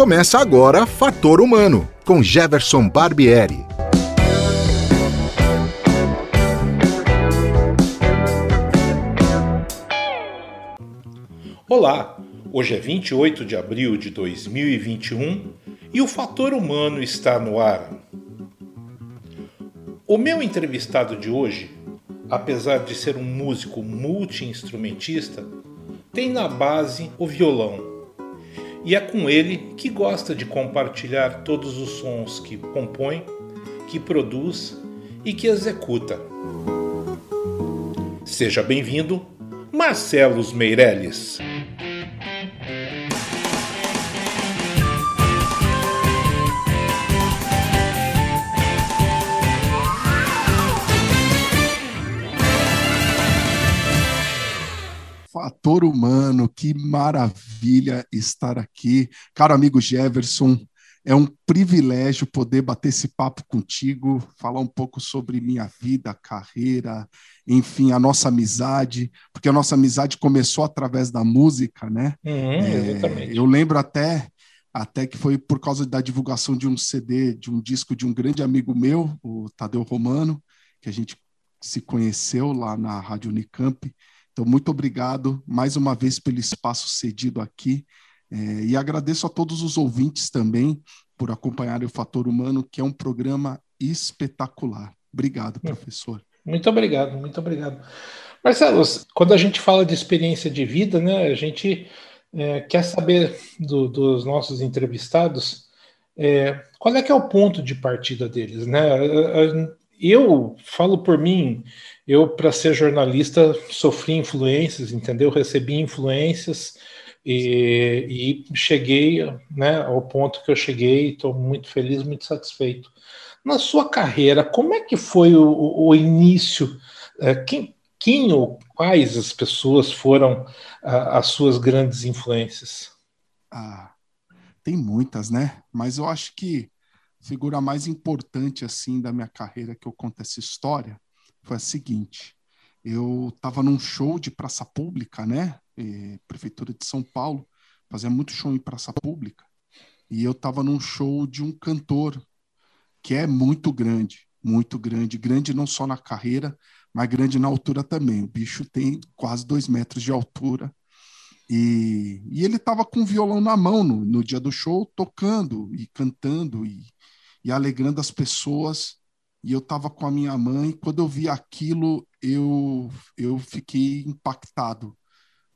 Começa agora Fator Humano, com Jefferson Barbieri. Olá, hoje é 28 de abril de 2021 e o Fator Humano está no ar. O meu entrevistado de hoje, apesar de ser um músico multi-instrumentista, tem na base o violão e é com ele que gosta de compartilhar todos os sons que compõe, que produz e que executa. Seja bem-vindo, Marcelos Meirelles. Fator humano, que maravilha estar aqui. Caro amigo Jefferson, é um privilégio poder bater esse papo contigo, falar um pouco sobre minha vida, carreira, enfim, a nossa amizade, porque a nossa amizade começou através da música, né? Uhum, é, eu lembro até até que foi por causa da divulgação de um CD, de um disco de um grande amigo meu, o Tadeu Romano, que a gente se conheceu lá na Rádio Unicamp. Então, muito obrigado mais uma vez pelo espaço cedido aqui. É, e agradeço a todos os ouvintes também por acompanharem o Fator Humano, que é um programa espetacular. Obrigado, hum. professor. Muito obrigado, muito obrigado. Marcelo, quando a gente fala de experiência de vida, né, a gente é, quer saber do, dos nossos entrevistados é, qual é que é o ponto de partida deles, né? Eu falo por mim, eu, para ser jornalista, sofri influências, entendeu? Recebi influências e, e cheguei né, ao ponto que eu cheguei. Estou muito feliz, muito satisfeito. Na sua carreira, como é que foi o, o início? É, quem, quem ou quais as pessoas foram as suas grandes influências? Ah, tem muitas, né? Mas eu acho que figura mais importante assim da minha carreira que eu conto essa história foi a seguinte: eu estava num show de praça pública, né? E, Prefeitura de São Paulo, fazia muito show em praça pública, e eu estava num show de um cantor que é muito grande, muito grande, grande não só na carreira, mas grande na altura também. O bicho tem quase dois metros de altura. E, e ele estava com o violão na mão no, no dia do show, tocando e cantando e, e alegrando as pessoas e eu estava com a minha mãe. Quando eu vi aquilo, eu, eu fiquei impactado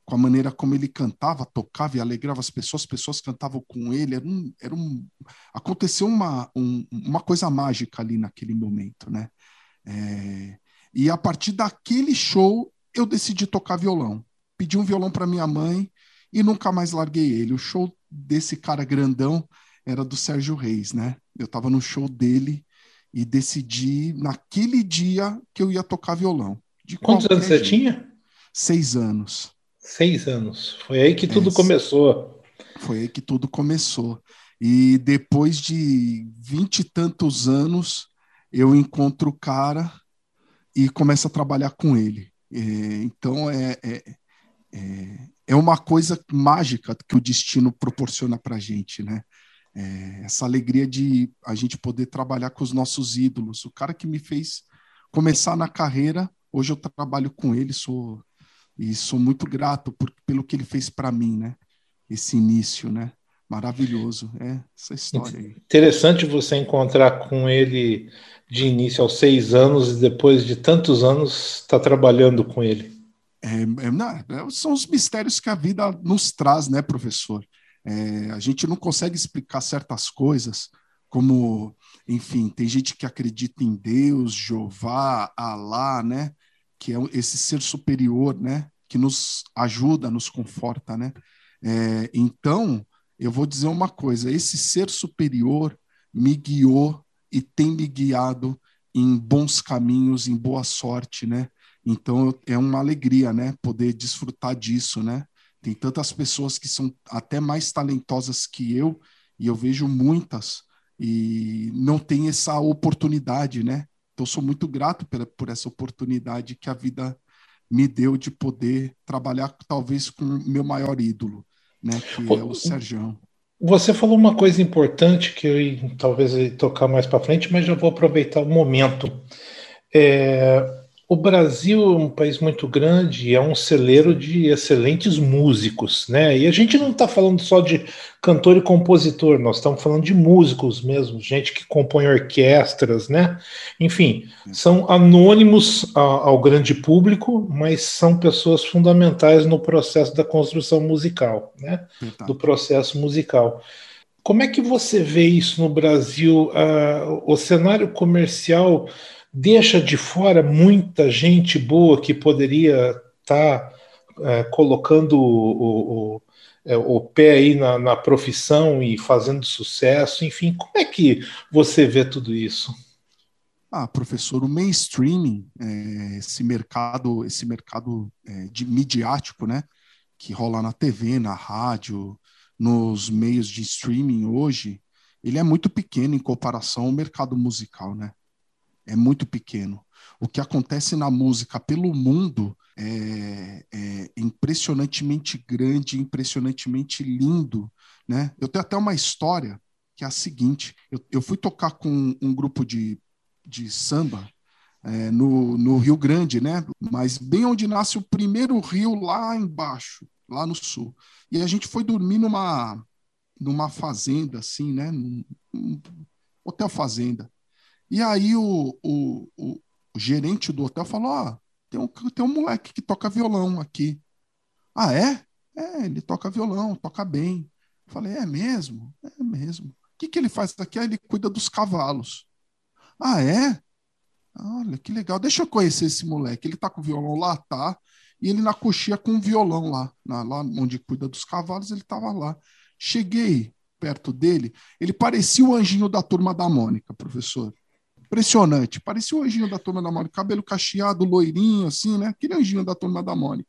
com a maneira como ele cantava, tocava e alegrava as pessoas, as pessoas cantavam com ele. Era um, era um, aconteceu uma, um, uma coisa mágica ali naquele momento, né? É, e a partir daquele show, eu decidi tocar violão. Pedi um violão para minha mãe e nunca mais larguei ele. O show desse cara grandão era do Sérgio Reis, né? Eu estava no show dele e decidi naquele dia que eu ia tocar violão. De Quantos anos você tinha? Seis anos. Seis anos. Foi aí que tudo é, começou. Foi aí que tudo começou. E depois de vinte e tantos anos, eu encontro o cara e começo a trabalhar com ele. É, então é, é, é, é uma coisa mágica que o destino proporciona para gente, né? É, essa alegria de a gente poder trabalhar com os nossos ídolos. O cara que me fez começar na carreira, hoje eu trabalho com ele, sou e sou muito grato por, pelo que ele fez para mim, né? Esse início, né? Maravilhoso, é essa história aí. Interessante você encontrar com ele de início aos seis anos e depois de tantos anos estar tá trabalhando com ele. É, é, não, é, são os mistérios que a vida nos traz, né, professor? É, a gente não consegue explicar certas coisas, como, enfim, tem gente que acredita em Deus, Jeová, Alá, né? Que é esse ser superior, né? Que nos ajuda, nos conforta, né? É, então, eu vou dizer uma coisa: esse ser superior me guiou e tem me guiado em bons caminhos, em boa sorte, né? Então é uma alegria, né? Poder desfrutar disso, né? Tem tantas pessoas que são até mais talentosas que eu, e eu vejo muitas, e não tem essa oportunidade, né? Então, sou muito grato por, por essa oportunidade que a vida me deu de poder trabalhar, talvez, com o meu maior ídolo, né? Que é o Sérgio. Você falou uma coisa importante que eu ia, talvez tocar mais para frente, mas já vou aproveitar o momento. É, o Brasil é um país muito grande e é um celeiro de excelentes músicos, né? E a gente não está falando só de cantor e compositor, nós estamos falando de músicos mesmo, gente que compõe orquestras, né? Enfim, são anônimos ao grande público, mas são pessoas fundamentais no processo da construção musical, né? Do processo musical. Como é que você vê isso no Brasil? Uh, o cenário comercial deixa de fora muita gente boa que poderia estar tá, é, colocando o, o, é, o, pé aí na, na, profissão e fazendo sucesso, enfim, como é que você vê tudo isso? Ah, professor, o mainstreaming, é, esse mercado, esse mercado é, de midiático, né, que rola na TV, na rádio, nos meios de streaming hoje, ele é muito pequeno em comparação ao mercado musical, né? É muito pequeno. O que acontece na música pelo mundo é, é impressionantemente grande, impressionantemente lindo. Né? Eu tenho até uma história que é a seguinte: eu, eu fui tocar com um grupo de, de samba é, no, no Rio Grande, né? mas bem onde nasce o primeiro rio lá embaixo, lá no sul. E a gente foi dormir numa, numa fazenda, assim, né? Um hotel fazenda. E aí o, o, o, o gerente do hotel falou: Ó, tem, um, tem um moleque que toca violão aqui. Ah, é? É, ele toca violão, toca bem. falei: É mesmo? É mesmo. O que, que ele faz aqui? Ah, ele cuida dos cavalos. Ah, é? Olha, que legal. Deixa eu conhecer esse moleque. Ele tá com o violão lá, tá? E ele na coxinha com um violão lá, na, lá onde cuida dos cavalos, ele tava lá. Cheguei perto dele, ele parecia o anjinho da turma da Mônica, professor. Impressionante. Parecia o anjinho da turma da Mônica, cabelo cacheado, loirinho, assim, né? Aquele anjinho da turma da Mônica.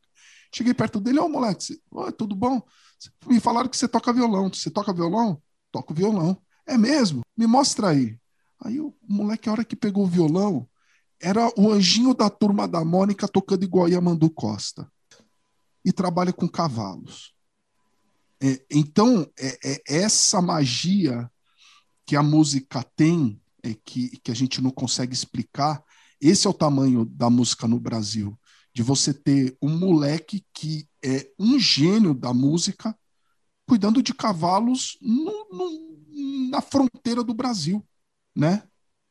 Cheguei perto dele, ô moleque, você, tudo bom? Me falaram que você toca violão. Você toca violão? Toco violão. É mesmo? Me mostra aí. Aí o moleque, a hora que pegou o violão, era o anjinho da turma da Mônica tocando igual Yamandu Costa. E trabalha com cavalos. É, então, é, é essa magia que a música tem é, que, que a gente não consegue explicar. Esse é o tamanho da música no Brasil, de você ter um moleque que é um gênio da música cuidando de cavalos no, no, na fronteira do Brasil, né?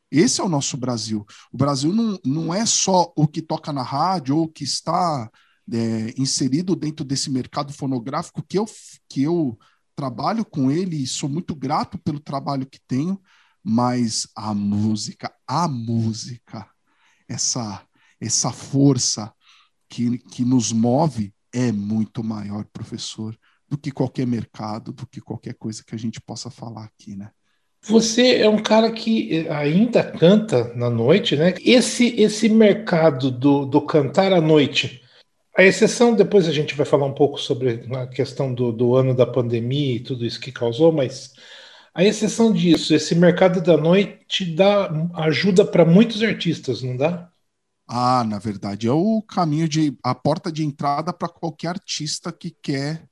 Esse é o nosso Brasil. O Brasil não, não é só o que toca na rádio ou o que está é, inserido dentro desse mercado fonográfico que eu, que eu trabalho com ele e sou muito grato pelo trabalho que tenho, mas a música, a música, essa essa força que, que nos move é muito maior, professor, do que qualquer mercado, do que qualquer coisa que a gente possa falar aqui, né? Você é um cara que ainda canta na noite, né? Esse esse mercado do, do cantar à noite, a exceção, depois a gente vai falar um pouco sobre a questão do, do ano da pandemia e tudo isso que causou, mas a exceção disso, esse mercado da noite dá ajuda para muitos artistas, não dá? Ah, na verdade, é o caminho de a porta de entrada para qualquer artista que quer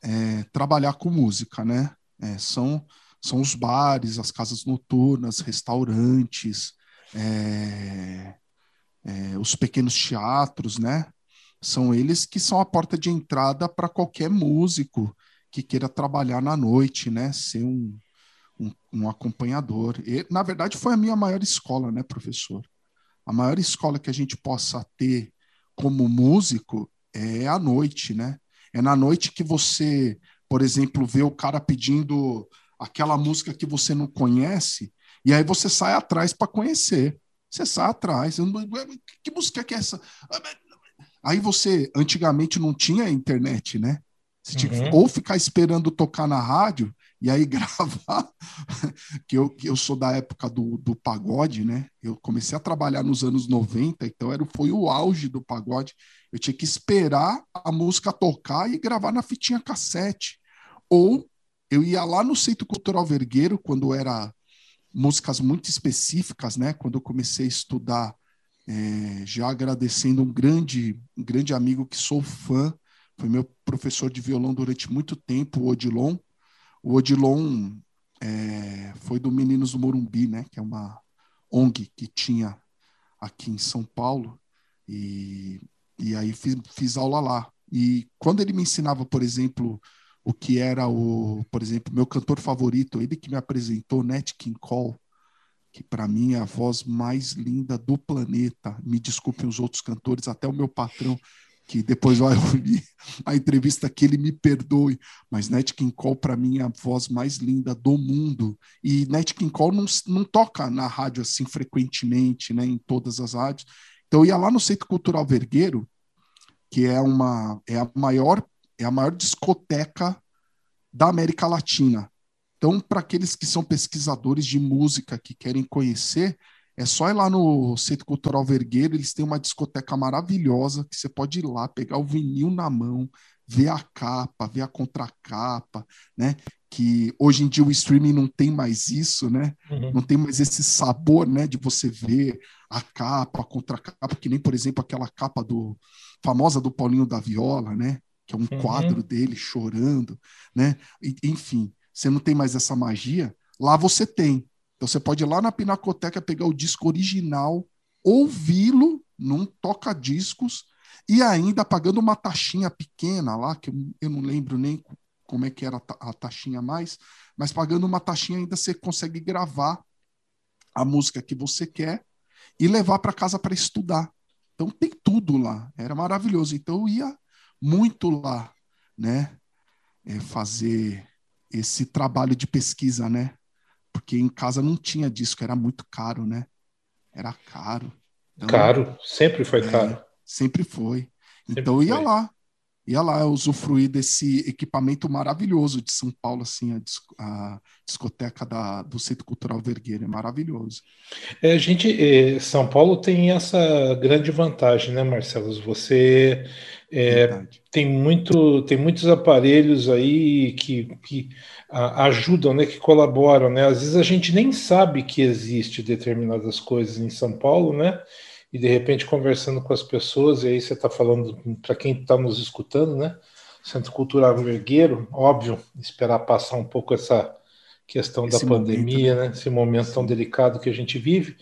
é, trabalhar com música, né? É, são, são os bares, as casas noturnas, restaurantes, é, é os pequenos teatros, né? São eles que são a porta de entrada para qualquer músico que queira trabalhar na noite, né? Ser um, um, um acompanhador. E, na verdade, foi a minha maior escola, né, professor? A maior escola que a gente possa ter como músico é a noite, né? É na noite que você, por exemplo, vê o cara pedindo aquela música que você não conhece, e aí você sai atrás para conhecer. Você sai atrás. Que música que é essa? Aí você, antigamente não tinha internet, né? Você tinha uhum. que ou ficar esperando tocar na rádio, e aí gravar, que eu, que eu sou da época do, do pagode, né? Eu comecei a trabalhar nos anos 90, então era, foi o auge do pagode. Eu tinha que esperar a música tocar e gravar na fitinha cassete. Ou eu ia lá no Centro Cultural Vergueiro, quando era músicas muito específicas, né? Quando eu comecei a estudar, é, já agradecendo um grande, um grande amigo que sou fã, foi meu professor de violão durante muito tempo, o Odilon, O Odilon é, foi do Meninos do Morumbi, né? Que é uma ONG que tinha aqui em São Paulo. E, e aí fiz, fiz aula lá. E quando ele me ensinava, por exemplo, o que era o, por exemplo, meu cantor favorito, ele que me apresentou, Nat King Cole, que para mim é a voz mais linda do planeta. Me desculpem os outros cantores, até o meu patrão, que depois vai ouvir a entrevista que ele me perdoe, mas Nat King Cole para mim é a voz mais linda do mundo. E Nat King Cole não, não toca na rádio assim frequentemente, né, em todas as rádios. Então eu ia lá no Centro Cultural Vergueiro, que é uma é a maior é a maior discoteca da América Latina. Então, para aqueles que são pesquisadores de música que querem conhecer, é só ir lá no Centro Cultural Vergueiro, eles têm uma discoteca maravilhosa que você pode ir lá, pegar o vinil na mão, ver a capa, ver a contracapa, né? Que hoje em dia o streaming não tem mais isso, né? Uhum. Não tem mais esse sabor, né? De você ver a capa, a contracapa, que nem, por exemplo, aquela capa do famosa do Paulinho da Viola, né? Que é um uhum. quadro dele chorando, né? E, enfim, você não tem mais essa magia. Lá você tem. Então você pode ir lá na Pinacoteca pegar o disco original, ouvi-lo num toca-discos e ainda pagando uma taxinha pequena lá, que eu não lembro nem como é que era a taxinha mais, mas pagando uma taxinha ainda você consegue gravar a música que você quer e levar para casa para estudar. Então tem tudo lá, era maravilhoso. Então eu ia muito lá, né, é, fazer esse trabalho de pesquisa, né? Porque em casa não tinha disco, era muito caro, né? Era caro. Então, caro, sempre foi é, caro. Sempre foi. Sempre então ia foi. lá, ia lá usufruir desse equipamento maravilhoso de São Paulo, assim, a, a discoteca da, do Centro Cultural Vergueiro, é maravilhoso. É, a gente, é, São Paulo tem essa grande vantagem, né, Marcelo? Você é, tem, muito, tem muitos aparelhos aí que, que a, ajudam, né, que colaboram, né? Às vezes a gente nem sabe que existe determinadas coisas em São Paulo, né? E de repente conversando com as pessoas, e aí você está falando para quem está nos escutando, né? Centro Cultural Vergueiro, óbvio, esperar passar um pouco essa questão Esse da pandemia, momento, né? Esse momento tão delicado que a gente vive,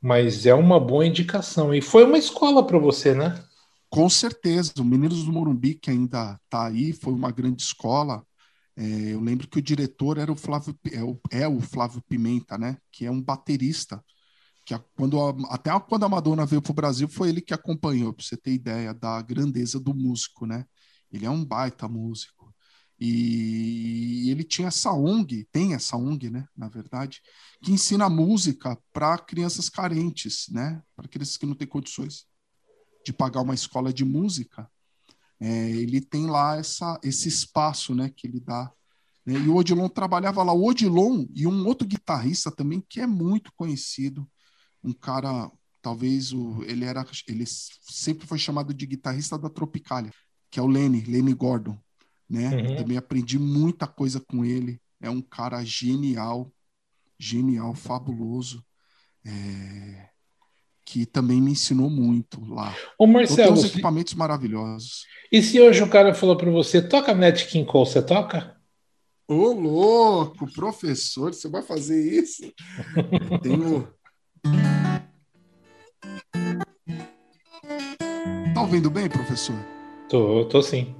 mas é uma boa indicação. E foi uma escola para você, né? Com certeza, o Meninos do Morumbi, que ainda está aí, foi uma grande escola. É, eu lembro que o diretor era o Flávio, é o, é o Flávio Pimenta, né? Que é um baterista. Que a, quando a, até quando a Madonna veio para o Brasil, foi ele que acompanhou, para você ter ideia da grandeza do músico, né? Ele é um baita músico. E ele tinha essa ONG, tem essa ONG, né, na verdade, que ensina música para crianças carentes, né, para crianças que não têm condições de pagar uma escola de música, é, ele tem lá essa, esse espaço né, que ele dá. E o Odilon trabalhava lá. O Odilon e um outro guitarrista também, que é muito conhecido, um cara, talvez o, ele era, ele sempre foi chamado de guitarrista da Tropicália, que é o Lenny, Lenny Gordon. Né? Uhum. Também aprendi muita coisa com ele. É um cara genial, genial, fabuloso. É que também me ensinou muito lá. Ô Marcelo, equipamentos maravilhosos. E se hoje o cara falou para você, toca Nat King Cole, você toca? Ô, louco, professor, você vai fazer isso? tenho... Tá ouvindo bem, professor? Tô, tô sim.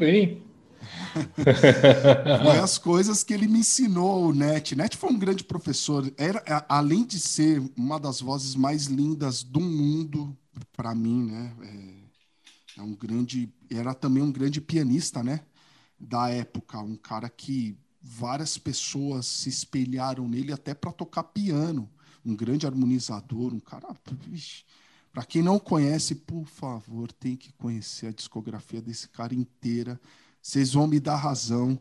Bem. foi as coisas que ele me ensinou, o Net. Net foi um grande professor. Era, além de ser uma das vozes mais lindas do mundo, para mim, né? É, É um grande, era também um grande pianista, né? Da época, um cara que várias pessoas se espelharam nele até para tocar piano. Um grande harmonizador, um cara. Para quem não conhece, por favor, tem que conhecer a discografia desse cara inteira. Vocês vão me dar razão.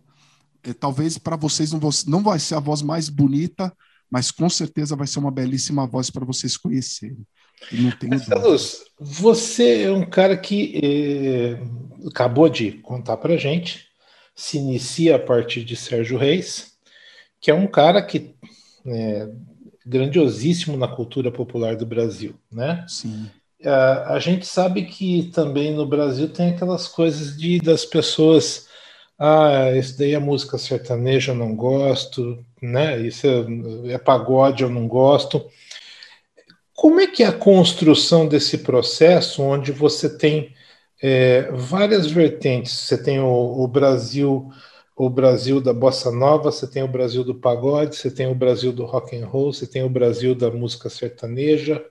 É, talvez para vocês não, não vai ser a voz mais bonita, mas com certeza vai ser uma belíssima voz para vocês conhecerem. Marcelos, você é um cara que eh, acabou de contar para gente, se inicia a partir de Sérgio Reis, que é um cara que é grandiosíssimo na cultura popular do Brasil, né? Sim. A, a gente sabe que também no Brasil tem aquelas coisas de das pessoas ah, isso daí é música sertaneja, eu não gosto, né? Isso é, é pagode, eu não gosto. Como é que é a construção desse processo, onde você tem é, várias vertentes? Você tem o, o, Brasil, o Brasil da bossa nova, você tem o Brasil do pagode, você tem o Brasil do rock and roll, você tem o Brasil da música sertaneja.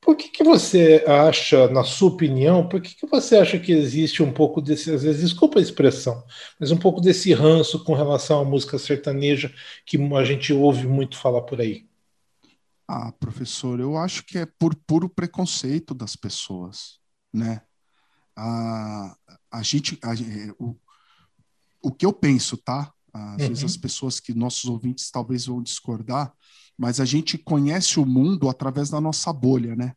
Por que, que você acha, na sua opinião, por que, que você acha que existe um pouco desse, às vezes, desculpa a expressão, mas um pouco desse ranço com relação à música sertaneja que a gente ouve muito falar por aí? Ah, professor, eu acho que é por puro preconceito das pessoas, né? A, a gente, a, o, o que eu penso, tá? Às uhum. vezes as pessoas que nossos ouvintes talvez vão discordar, mas a gente conhece o mundo através da nossa bolha, né?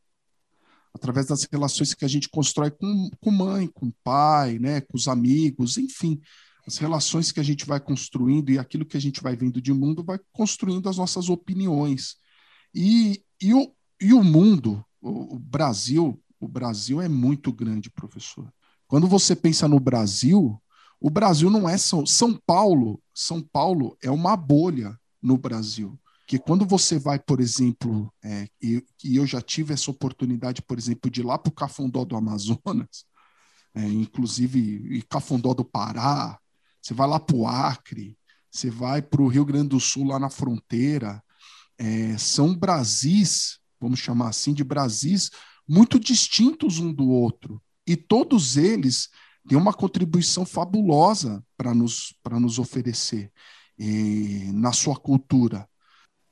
Através das relações que a gente constrói com, com mãe, com pai, né? Com os amigos, enfim. As relações que a gente vai construindo e aquilo que a gente vai vendo de mundo vai construindo as nossas opiniões. E, e, o, e o mundo, o, o Brasil, o Brasil é muito grande, professor. Quando você pensa no Brasil, o Brasil não é São, São Paulo. São Paulo é uma bolha no Brasil. Que quando você vai, por exemplo, é, e, e, eu já tive essa oportunidade, por exemplo, de ir lá para o Cafundó do Amazonas, é, inclusive e Cafundó do Pará, você vai lá para o Acre, você vai para o Rio Grande do Sul, lá na fronteira, é, são Brasis, vamos chamar assim, de Brasis muito distintos um do outro. E todos eles têm uma contribuição fabulosa para nos, nos oferecer e, na sua cultura.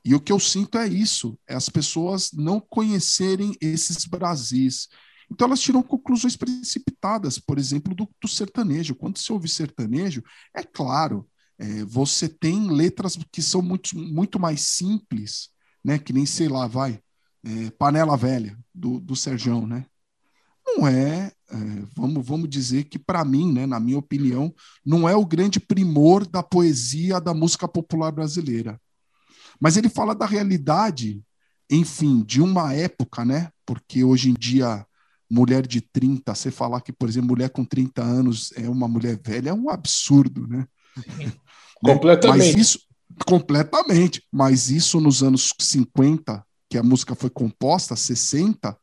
E o que eu sinto é isso: é as pessoas não conhecerem esses Brasis. Então elas tiram conclusões precipitadas, por exemplo, do, do sertanejo. Quando se ouve sertanejo, é claro, é, você tem letras que são muito, muito mais simples, né? Que nem, sei lá, vai, é, Panela Velha, do, do Serjão, né? Não é, é vamos, vamos dizer que para mim, né, na minha opinião, não é o grande primor da poesia da música popular brasileira. Mas ele fala da realidade, enfim, de uma época, né? Porque hoje em dia mulher de 30, você falar que, por exemplo, mulher com 30 anos é uma mulher velha é um absurdo, né? Completamente. Mas isso, completamente. Mas isso nos anos 50, que a música foi composta, 60,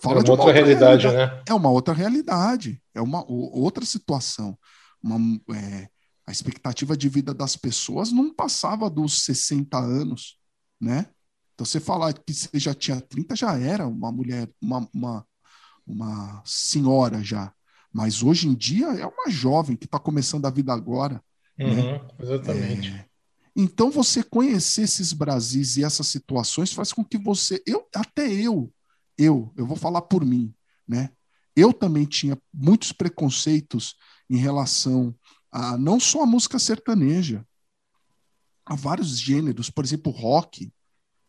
fala é de uma outra, realidade, realidade, né? É uma outra realidade, é uma outra situação. Uma, é, a expectativa de vida das pessoas não passava dos 60 anos, né? Então, você falar que você já tinha 30, já era uma mulher, uma, uma, uma senhora já. Mas hoje em dia é uma jovem que está começando a vida agora. Uhum, né? Exatamente. É, então, você conhecer esses Brasis e essas situações faz com que você, eu, até eu, eu, eu vou falar por mim, né? Eu também tinha muitos preconceitos em relação a não só a música sertaneja, a vários gêneros, por exemplo, rock.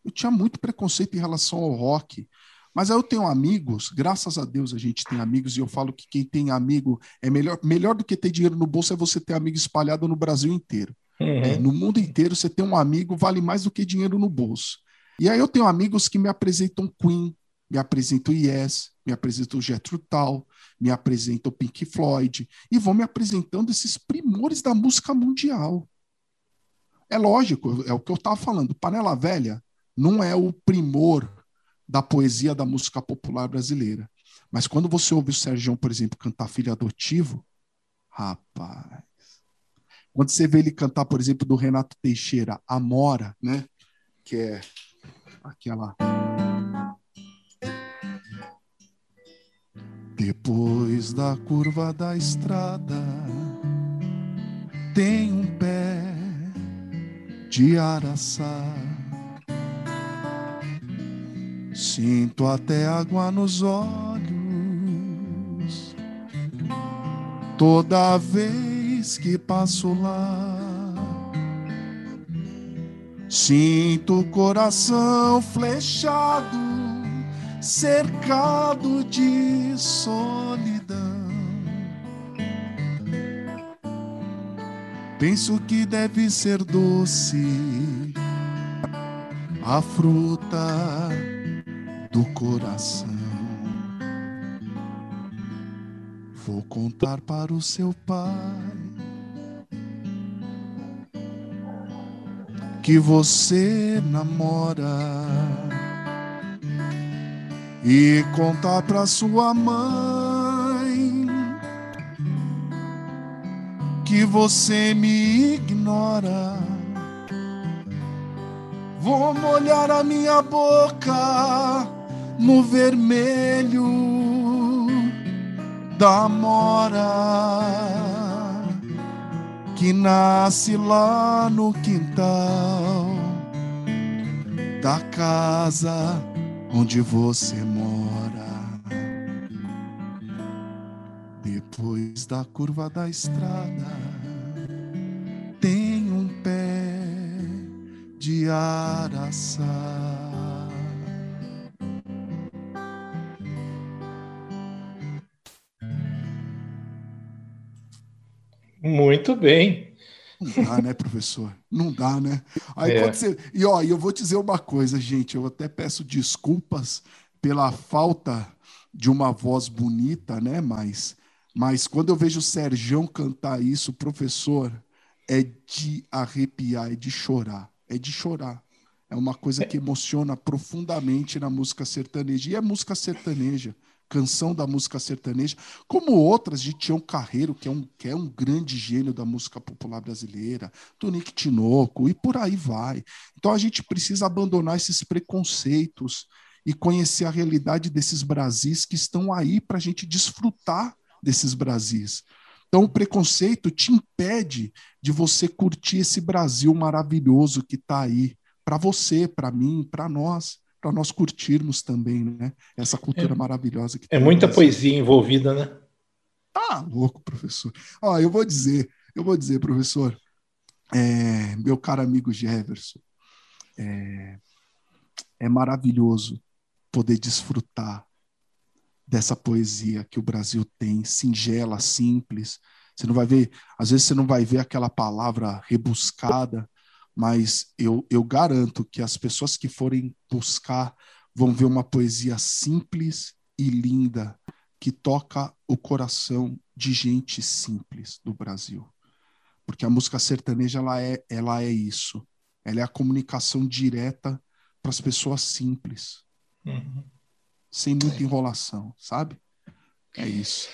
Eu tinha muito preconceito em relação ao rock. Mas aí eu tenho amigos, graças a Deus a gente tem amigos, e eu falo que quem tem amigo é melhor, melhor do que ter dinheiro no bolso é você ter amigo espalhado no Brasil inteiro. Uhum. É, no mundo inteiro, você ter um amigo vale mais do que dinheiro no bolso. E aí eu tenho amigos que me apresentam Queen, me apresentam Yes, me apresentam Jethro Tull, me apresentam Pink Floyd, e vão me apresentando esses primores da música mundial. É lógico, é o que eu estava falando. Panela Velha não é o primor da poesia da música popular brasileira. Mas quando você ouve o Sérgio, por exemplo, cantar Filho Adotivo, rapaz, quando você vê ele cantar, por exemplo, do Renato Teixeira, Amora, né? Que é aquela. Depois da curva da estrada, tem um pé de araçá. Sinto até água nos olhos toda vez que passo lá. Sinto o coração flechado, cercado de solidão. Penso que deve ser doce a fruta do coração. Vou contar para o seu pai que você namora e contar para sua mãe que você me ignora. Vou molhar a minha boca no vermelho da mora que nasce lá no quintal da casa onde você mora. Depois da curva da estrada, tem um pé de araçá. Muito bem. Não dá, né, professor? Não dá, né? Aí é. você... E ó, eu vou dizer uma coisa, gente. Eu até peço desculpas pela falta de uma voz bonita, né? Mas, mas quando eu vejo o Serjão cantar isso, professor, é de arrepiar, é de chorar, é de chorar. É uma coisa que emociona profundamente na música sertaneja. E é música sertaneja canção da música sertaneja, como outras de Tião Carreiro, que é um, que é um grande gênio da música popular brasileira, Tonique Tinoco, e por aí vai. Então a gente precisa abandonar esses preconceitos e conhecer a realidade desses Brasis que estão aí para a gente desfrutar desses Brasis. Então, o preconceito te impede de você curtir esse Brasil maravilhoso que está aí para você, para mim, para nós para nós curtirmos também, né? Essa cultura é, maravilhosa que É muita poesia envolvida, né? Tá louco, professor. Ó, eu vou dizer, eu vou dizer, professor, é, meu caro amigo Jefferson, é, é maravilhoso poder desfrutar dessa poesia que o Brasil tem, singela, simples. Você não vai ver, às vezes você não vai ver aquela palavra rebuscada, mas eu, eu garanto que as pessoas que forem buscar vão ver uma poesia simples e linda que toca o coração de gente simples do Brasil. Porque a música sertaneja ela é, ela é isso. Ela é a comunicação direta para as pessoas simples. Uhum. Sem muita enrolação, sabe? É isso.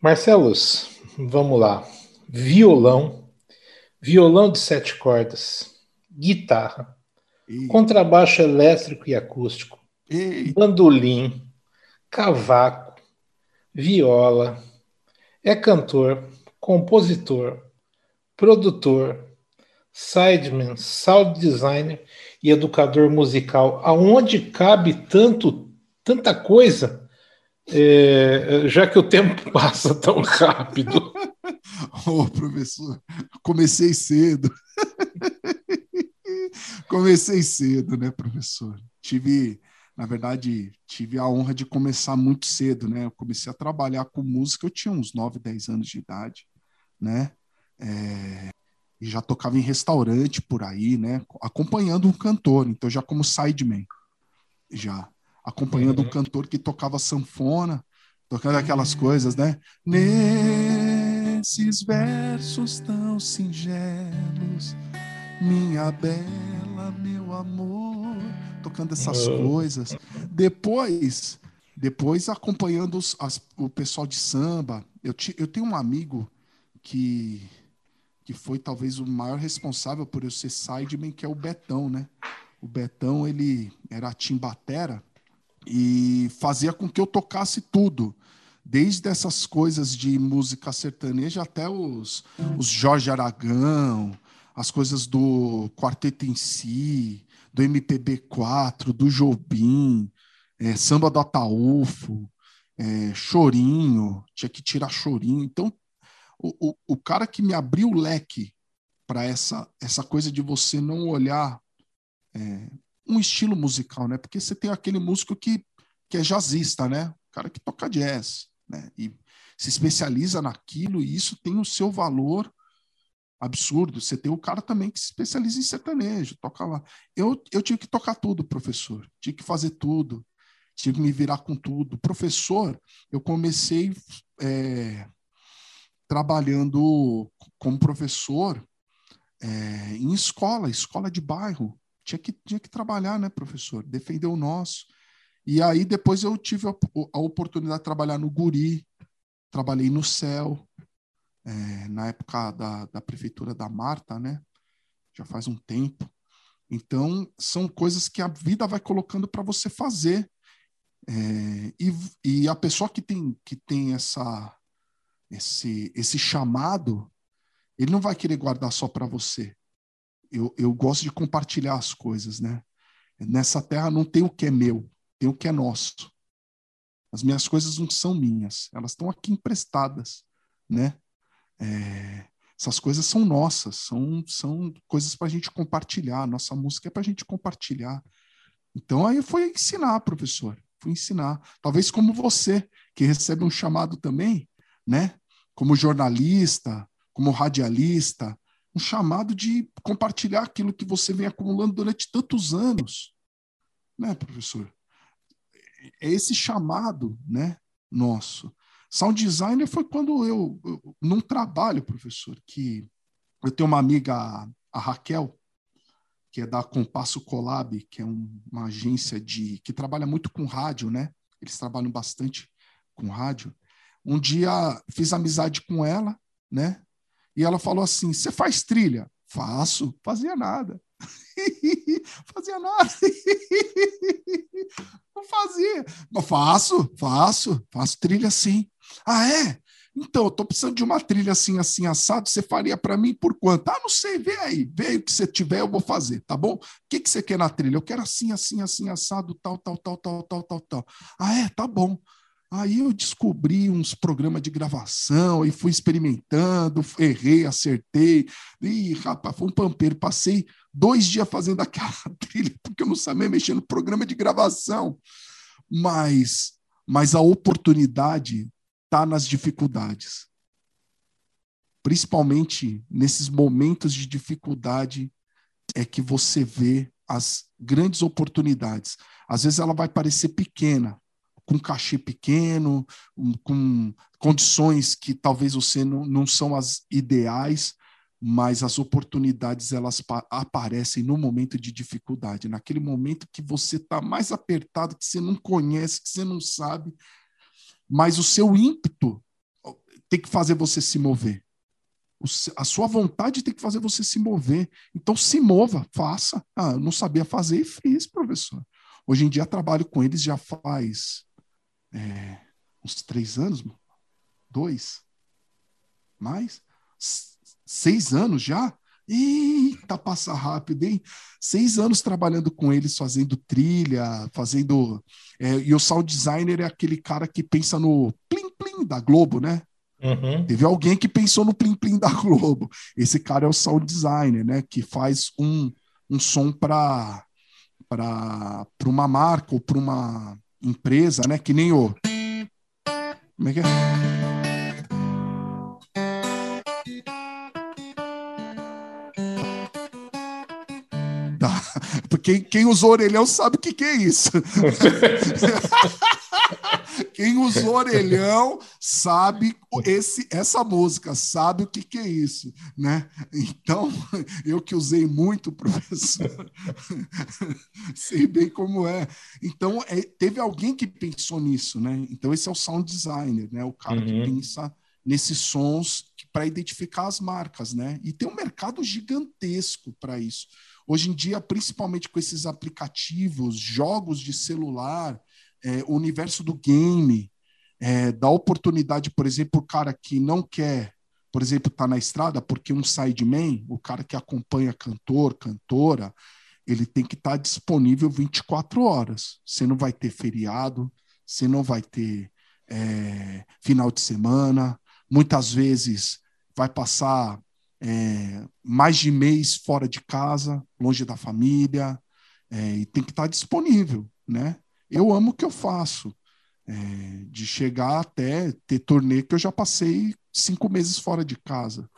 Marcelos, vamos lá. Violão, violão de sete cordas, guitarra, contrabaixo elétrico e acústico, Ei. bandolim, cavaco, viola, é cantor, compositor, produtor, sideman, sound designer e educador musical. Aonde cabe tanto, tanta coisa, é, já que o tempo passa tão rápido. Ô, oh, professor, comecei cedo. Comecei cedo, né, professor? Tive, na verdade, tive a honra de começar muito cedo, né? Eu comecei a trabalhar com música, eu tinha uns 9, 10 anos de idade, né? É, e já tocava em restaurante por aí, né? Acompanhando um cantor, então já como sideman, já acompanhando uhum. um cantor que tocava sanfona, tocando aquelas coisas, né? Nesses versos tão singelos, minha bela meu amor, tocando essas oh. coisas. Depois, depois acompanhando os, as, o pessoal de samba. Eu, eu tenho um amigo que, que foi talvez o maior responsável por eu ser sideman, que é o Betão, né? O Betão, ele era timbatera e fazia com que eu tocasse tudo. desde essas coisas de música sertaneja até os, os Jorge Aragão, as coisas do Quarteto em Si, do MPB4, do Jobim, é, Samba do Ataúfo, é, Chorinho, tinha que tirar Chorinho. Então, o, o, o cara que me abriu o leque para essa, essa coisa de você não olhar é, um estilo musical, né? Porque você tem aquele músico que, que é jazzista, né? O cara que toca jazz, né? E se especializa naquilo e isso tem o seu valor absurdo. Você tem o cara também que se especializa em sertanejo, toca lá. Eu, eu tive que tocar tudo, professor. Tive que fazer tudo. Tive que me virar com tudo. Professor, eu comecei é, trabalhando como professor é, em escola, escola de bairro. Tinha que, tinha que trabalhar, né, professor? Defender o nosso. E aí depois eu tive a, a oportunidade de trabalhar no Guri, trabalhei no Céu, é, na época da, da prefeitura da Marta, né? Já faz um tempo. Então, são coisas que a vida vai colocando para você fazer. É, e, e a pessoa que tem, que tem essa, esse, esse chamado, ele não vai querer guardar só para você. Eu, eu gosto de compartilhar as coisas, né? Nessa terra não tem o que é meu, tem o que é nosso. As minhas coisas não são minhas, elas estão aqui emprestadas, né? É, essas coisas são nossas, são, são coisas para a gente compartilhar. Nossa música é para a gente compartilhar. Então aí foi ensinar, professor, fui ensinar. Talvez como você, que recebe um chamado também, né? Como jornalista, como radialista, um chamado de compartilhar aquilo que você vem acumulando durante tantos anos, né, professor? É esse chamado, né, nosso. Sound designer foi quando eu, eu num trabalho, professor, que eu tenho uma amiga, a Raquel, que é da Compasso Colab, que é um, uma agência de que trabalha muito com rádio, né? Eles trabalham bastante com rádio. Um dia fiz amizade com ela, né? E ela falou assim: "Você faz trilha?" Faço. Fazia nada. fazia nada. Não fazia. Mas faço, faço, faço trilha sim. Ah, é? Então, eu tô precisando de uma trilha assim, assim, assado. Você faria para mim por quanto? Ah, não sei, vê aí. Vê o que você tiver, eu vou fazer, tá bom? O que, que você quer na trilha? Eu quero assim, assim, assim, assado, tal, tal, tal, tal, tal, tal, tal. Ah, é? Tá bom. Aí eu descobri uns programas de gravação e fui experimentando, errei, acertei. E, rapaz, foi um pampeiro. Passei dois dias fazendo aquela trilha, porque eu não sabia mexer no programa de gravação. Mas, mas a oportunidade está nas dificuldades. Principalmente nesses momentos de dificuldade é que você vê as grandes oportunidades. Às vezes ela vai parecer pequena, com cachê pequeno, com condições que talvez você não, não são as ideais, mas as oportunidades elas aparecem no momento de dificuldade, naquele momento que você está mais apertado, que você não conhece, que você não sabe, mas o seu ímpeto tem que fazer você se mover. A sua vontade tem que fazer você se mover. Então se mova, faça. Ah, eu não sabia fazer e fiz, professor. Hoje em dia trabalho com eles já faz é, uns três anos, dois, mais, seis anos já. Eita, passa rápido, hein? Seis anos trabalhando com eles, fazendo trilha, fazendo. É, e o sound designer é aquele cara que pensa no plim-plim da Globo, né? Uhum. Teve alguém que pensou no plim-plim da Globo. Esse cara é o sound designer, né? Que faz um, um som para uma marca ou para uma empresa, né? Que nem o. Como é que é? Tá. Porque quem usou orelhão sabe o que, que é isso. Quem usou orelhão sabe esse, essa música, sabe o que, que é isso, né? Então, eu que usei muito, professor, sei bem como é. Então, é, teve alguém que pensou nisso, né? Então, esse é o sound designer, né? O cara uhum. que pensa nesses sons para identificar as marcas, né? E tem um mercado gigantesco para isso. Hoje em dia, principalmente com esses aplicativos, jogos de celular, é, o universo do game, é, dá oportunidade, por exemplo, o cara que não quer, por exemplo, estar tá na estrada, porque um sideman, o cara que acompanha cantor, cantora, ele tem que estar tá disponível 24 horas. Você não vai ter feriado, você não vai ter é, final de semana, muitas vezes vai passar é, mais de mês fora de casa, longe da família, é, e tem que estar disponível, né? Eu amo o que eu faço, é, de chegar até ter turnê que eu já passei cinco meses fora de casa,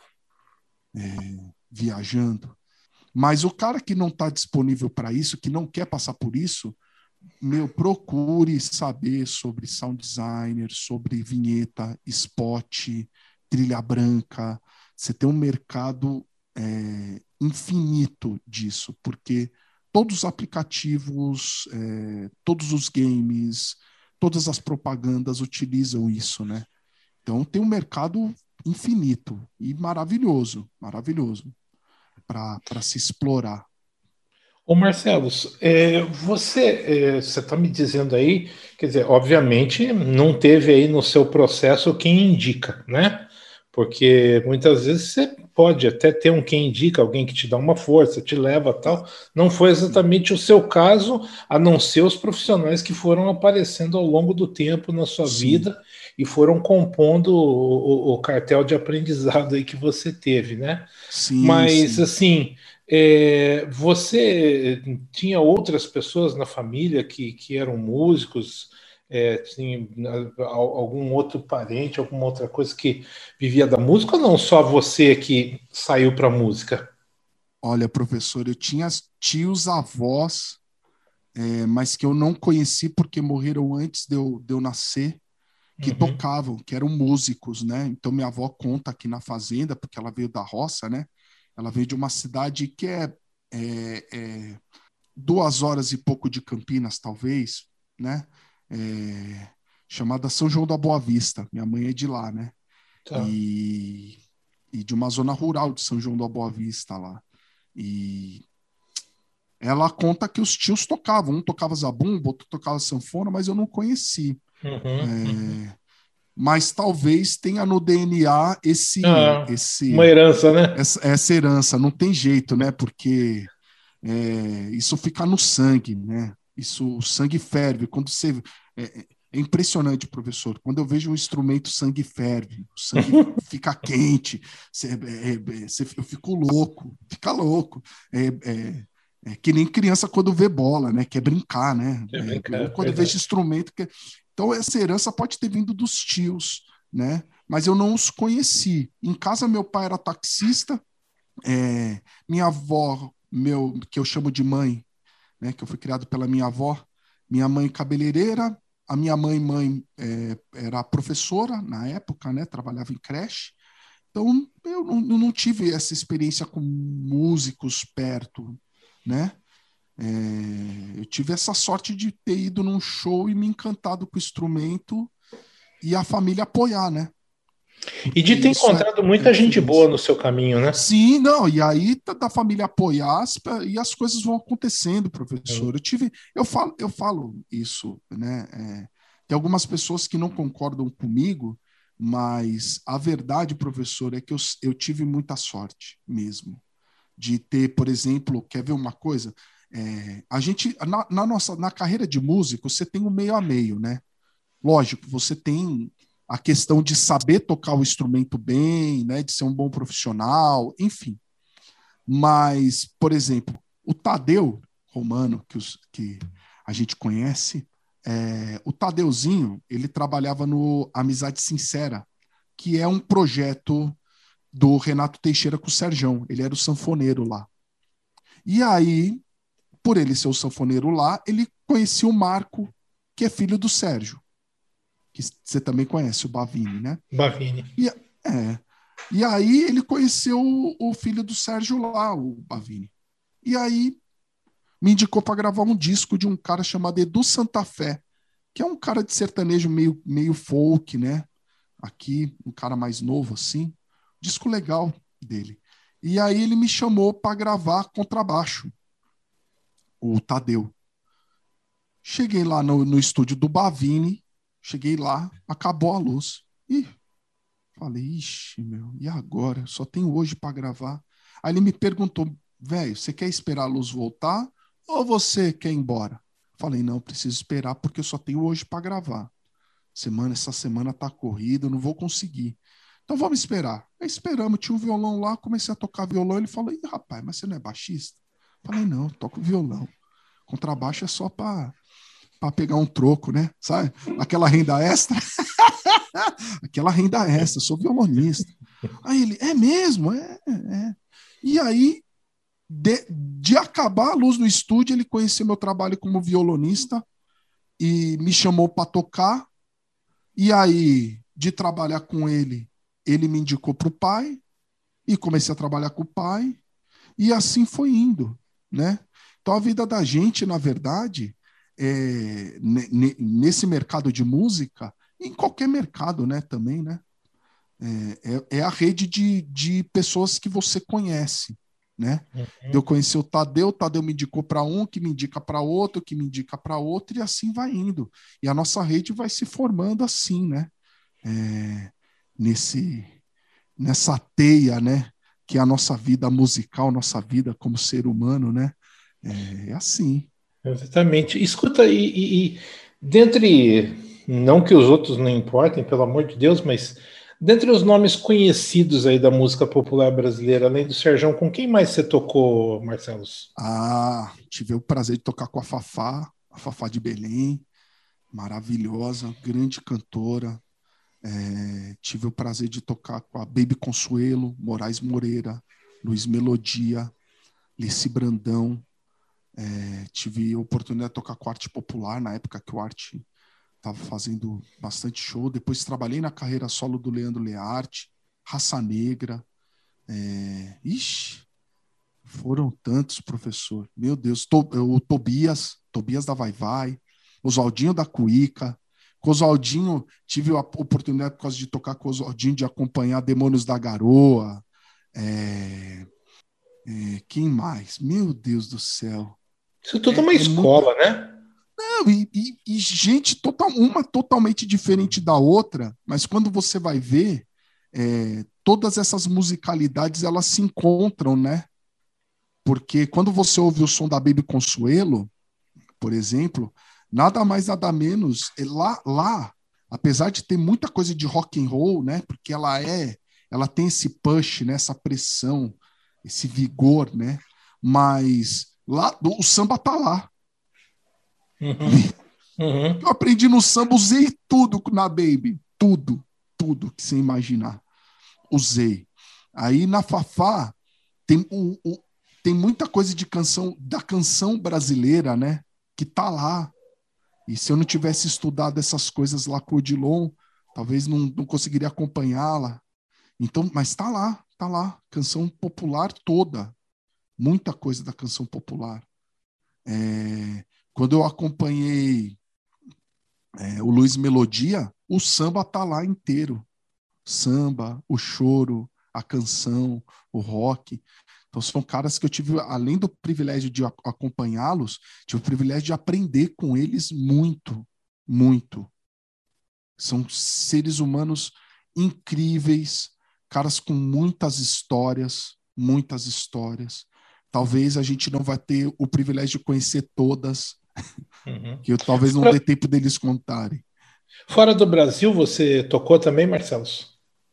é, viajando. Mas o cara que não está disponível para isso, que não quer passar por isso, meu, procure saber sobre sound designer, sobre vinheta, spot, trilha branca. Você tem um mercado é, infinito disso, porque todos os aplicativos, é, todos os games, todas as propagandas utilizam isso, né? Então tem um mercado infinito e maravilhoso, maravilhoso para se explorar. Ô Marcelo, é, você é, está me dizendo aí, quer dizer, obviamente não teve aí no seu processo quem indica, né? Porque muitas vezes você pode até ter um quem indica, alguém que te dá uma força, te leva tal. Não foi exatamente o seu caso, a não ser os profissionais que foram aparecendo ao longo do tempo na sua Sim. vida e foram compondo o, o, o, cartel de aprendizado aí que você teve, né? Sim, Mas sim. assim é, você tinha outras pessoas na família que, que eram músicos, é, assim, algum outro parente, alguma outra coisa que vivia da música, ou não só você que saiu para a música? Olha, professor, eu tinha tios avós, é, mas que eu não conheci porque morreram antes de eu, de eu nascer, que uhum. tocavam, que eram músicos, né? Então minha avó conta aqui na fazenda, porque ela veio da roça, né? Ela veio de uma cidade que é, é, é duas horas e pouco de Campinas, talvez, né? É, chamada São João da Boa Vista. Minha mãe é de lá, né? Tá. E, e de uma zona rural de São João da Boa Vista lá. E ela conta que os tios tocavam. Um tocava zabumba, outro tocava sanfona, mas eu não conheci. Uhum, é, uhum mas talvez tenha no DNA esse, ah, esse uma herança, né? Essa, essa, herança, não tem jeito, né? Porque é, isso fica no sangue, né? Isso, o sangue ferve. Quando você é, é, é impressionante, professor. Quando eu vejo um instrumento, sangue ferve, o sangue fica quente. É, é, você, eu fico louco, fica louco. É, é, que nem criança quando vê bola, né? Quer brincar, né? Quer brincar, quando vejo instrumento, que então, essa herança pode ter vindo dos tios, né? Mas eu não os conheci. Em casa, meu pai era taxista, é, minha avó, meu, que eu chamo de mãe, né? Que eu fui criado pela minha avó, minha mãe cabeleireira, a minha mãe, mãe é, era professora na época, né? Trabalhava em creche. Então, eu não, não tive essa experiência com músicos perto, né? É, eu tive essa sorte de ter ido num show e me encantado com o instrumento e a família apoiar, né? E de ter é encontrado é, muita é gente boa no seu caminho, né? Sim, não, e aí da família apoiar e as coisas vão acontecendo, professor. É. Eu tive, eu falo, eu falo isso, né? É, tem algumas pessoas que não concordam comigo, mas a verdade, professor, é que eu, eu tive muita sorte mesmo de ter, por exemplo, quer ver uma coisa? É, a gente, na, na, nossa, na carreira de músico, você tem o um meio a meio, né? Lógico, você tem a questão de saber tocar o instrumento bem, né? De ser um bom profissional, enfim. Mas, por exemplo, o Tadeu Romano, que, os, que a gente conhece, é, o Tadeuzinho, ele trabalhava no Amizade Sincera, que é um projeto do Renato Teixeira com o Serjão. Ele era o sanfoneiro lá. E aí por ele ser o sanfoneiro lá, ele conhecia o Marco, que é filho do Sérgio. Que você também conhece, o Bavini, né? Bavini. E, é. E aí ele conheceu o, o filho do Sérgio lá, o Bavini. E aí me indicou para gravar um disco de um cara chamado Edu Santa Fé, que é um cara de sertanejo meio, meio folk, né? Aqui, um cara mais novo assim. Disco legal dele. E aí ele me chamou para gravar contrabaixo o Tadeu. Cheguei lá no, no estúdio do Bavini, Cheguei lá, acabou a luz. Ih, falei, ixi, meu, e agora? Só tenho hoje para gravar. Aí ele me perguntou, velho, você quer esperar a luz voltar ou você quer ir embora? Falei, não, preciso esperar porque eu só tenho hoje para gravar. Semana, essa semana tá corrida, não vou conseguir. Então vamos esperar. Aí esperamos, tinha um violão lá, comecei a tocar violão. Ele falou: Ih, rapaz, mas você não é baixista? Falei: Não, toco violão. Contrabaixo é só para pegar um troco, né? Sabe? Aquela renda extra. Aquela renda extra, sou violonista. Aí ele: É mesmo? É, é. E aí, de, de acabar a luz no estúdio, ele conheceu meu trabalho como violonista e me chamou para tocar. E aí, de trabalhar com ele, ele me indicou para o pai e comecei a trabalhar com o pai e assim foi indo, né? Então a vida da gente, na verdade, é, nesse mercado de música, em qualquer mercado, né, também, né? É, é, é a rede de, de pessoas que você conhece, né? Uhum. Eu conheci o Tadeu, o Tadeu me indicou para um, que me indica para outro, que me indica para outro, e assim vai indo. E a nossa rede vai se formando assim, né? É, nesse nessa teia, né? Que é a nossa vida musical, nossa vida como ser humano, né? É, é assim. Exatamente. Escuta, e, e, e, dentre, não que os outros não importem, pelo amor de Deus, mas dentre os nomes conhecidos aí da música popular brasileira, além do Serjão, com quem mais você tocou, Marcelo? Ah, tive o prazer de tocar com a Fafá, a Fafá de Belém, maravilhosa, grande cantora, é, tive o prazer de tocar com a Baby Consuelo, Moraes Moreira, Luiz Melodia, Lici Brandão. É, tive a oportunidade de tocar com Arte Popular, na época que o Arte estava fazendo bastante show. Depois trabalhei na carreira solo do Leandro Learte, Raça Negra. É, ixi, foram tantos, professor. Meu Deus, to, o Tobias, Tobias da Vai Vai, Oswaldinho da Cuíca, com Oswaldinho, tive a oportunidade, por causa de tocar com Oswaldinho, de acompanhar Demônios da Garoa. É... É... Quem mais? Meu Deus do céu. Isso tudo é, uma é escola, muito... né? Não, e, e, e, gente, total, uma totalmente diferente da outra, mas quando você vai ver, é, todas essas musicalidades elas se encontram, né? Porque quando você ouve o som da Baby Consuelo, por exemplo, nada mais nada menos é lá lá apesar de ter muita coisa de rock and roll né porque ela é ela tem esse push né essa pressão esse vigor né mas lá o samba tá lá. Uhum. Uhum. eu aprendi no samba usei tudo na baby. Tudo tudo que você imaginar. Usei. Aí na Fafá tem o, o tem muita coisa de canção da canção brasileira né que tá lá. E se eu não tivesse estudado essas coisas lá com o Odilon, talvez não, não conseguiria acompanhá-la. Então, mas está lá, está lá, canção popular toda, muita coisa da canção popular. É, quando eu acompanhei é, o Luiz Melodia, o samba tá lá inteiro, samba, o choro, a canção, o rock. Então, são caras que eu tive, além do privilégio de acompanhá-los, tive o privilégio de aprender com eles muito, muito. São seres humanos incríveis, caras com muitas histórias, muitas histórias. Talvez a gente não vai ter o privilégio de conhecer todas, uhum. que eu talvez não dê tempo deles contarem. Fora do Brasil, você tocou também, Marcelo?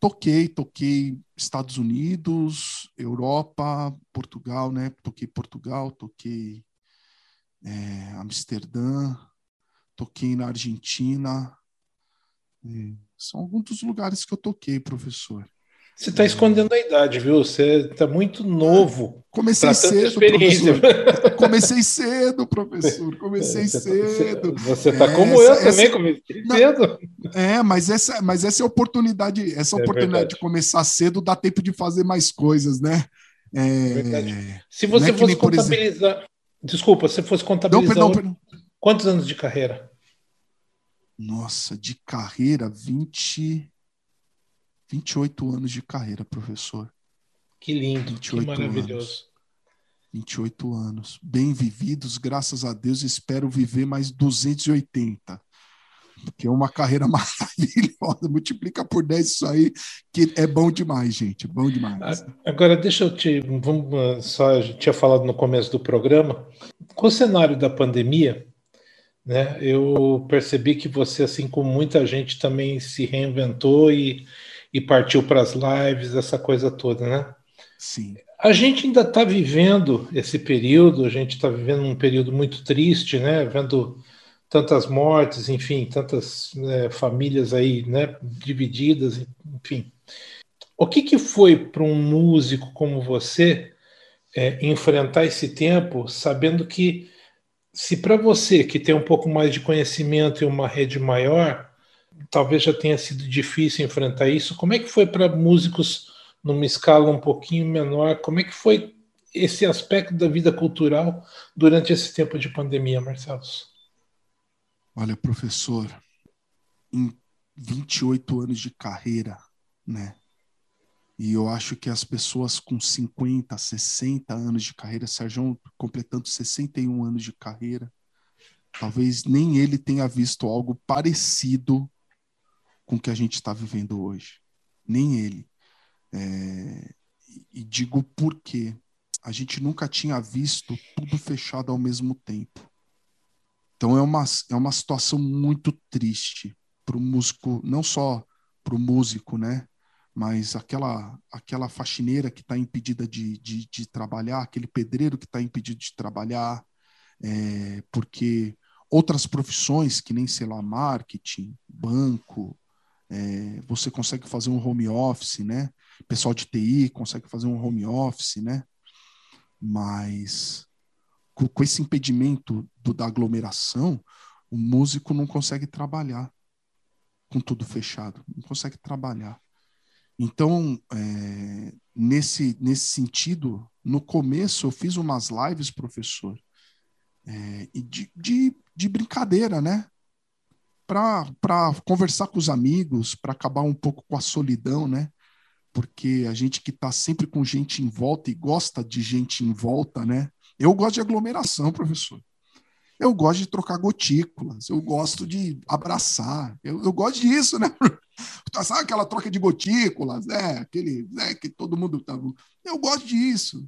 Toquei, toquei Estados Unidos, Europa, Portugal, né? Toquei Portugal, toquei é, Amsterdã, toquei na Argentina. É, são alguns dos lugares que eu toquei, professor. Você está escondendo a idade, viu? Você está muito novo. Comecei cedo, professor. Comecei cedo, professor. Comecei você, cedo. Você está é, como essa, eu também, essa, comecei cedo. É, mas essa, mas essa é oportunidade, essa é oportunidade de começar cedo dá tempo de fazer mais coisas, né? É, se você é fosse contabilizar. Exemplo... Desculpa, se fosse contabilizar. Não, perdão, perdão. Quantos anos de carreira? Nossa, de carreira, 20. 28 anos de carreira, professor. Que lindo, que maravilhoso. Anos. 28 anos. Bem vividos, graças a Deus, espero viver mais 280. que é uma carreira maravilhosa. Multiplica por 10 isso aí, que é bom demais, gente. Bom demais. Agora, deixa eu te. Vamos, só, a gente tinha falado no começo do programa. Com o cenário da pandemia, né, eu percebi que você, assim como muita gente, também se reinventou e, e partiu para as lives, essa coisa toda, né? Sim. A gente ainda está vivendo esse período, a gente está vivendo um período muito triste, né? Vendo tantas mortes, enfim, tantas né, famílias aí, né, divididas, enfim. O que, que foi para um músico como você é, enfrentar esse tempo, sabendo que se para você que tem um pouco mais de conhecimento e uma rede maior, talvez já tenha sido difícil enfrentar isso, como é que foi para músicos numa escala um pouquinho menor? Como é que foi esse aspecto da vida cultural durante esse tempo de pandemia, Marcelo? Olha, professor, em 28 anos de carreira, né? E eu acho que as pessoas com 50, 60 anos de carreira, Sérgio completando 61 anos de carreira, talvez nem ele tenha visto algo parecido com o que a gente está vivendo hoje. Nem ele. É... E digo por quê. A gente nunca tinha visto tudo fechado ao mesmo tempo. Então é uma, é uma situação muito triste para o músico, não só para o músico, né? Mas aquela, aquela faxineira que está impedida de, de, de, trabalhar, aquele pedreiro que está impedido de trabalhar, é, porque outras profissões, que nem, sei lá, marketing, banco, é, você consegue fazer um home office, né? Pessoal de TI consegue fazer um home office, né? Mas com, com esse impedimento do, da aglomeração, o músico não consegue trabalhar com tudo fechado, não consegue trabalhar. Então, é, nesse, nesse sentido, no começo eu fiz umas lives, professor, é, de, de, de brincadeira, né? Para conversar com os amigos, para acabar um pouco com a solidão, né? Porque a gente que está sempre com gente em volta e gosta de gente em volta, né? Eu gosto de aglomeração, professor. Eu gosto de trocar gotículas, eu gosto de abraçar, eu, eu gosto disso, né? Sabe aquela troca de gotículas, né? Aquele, né? Que todo mundo tá. Eu gosto disso.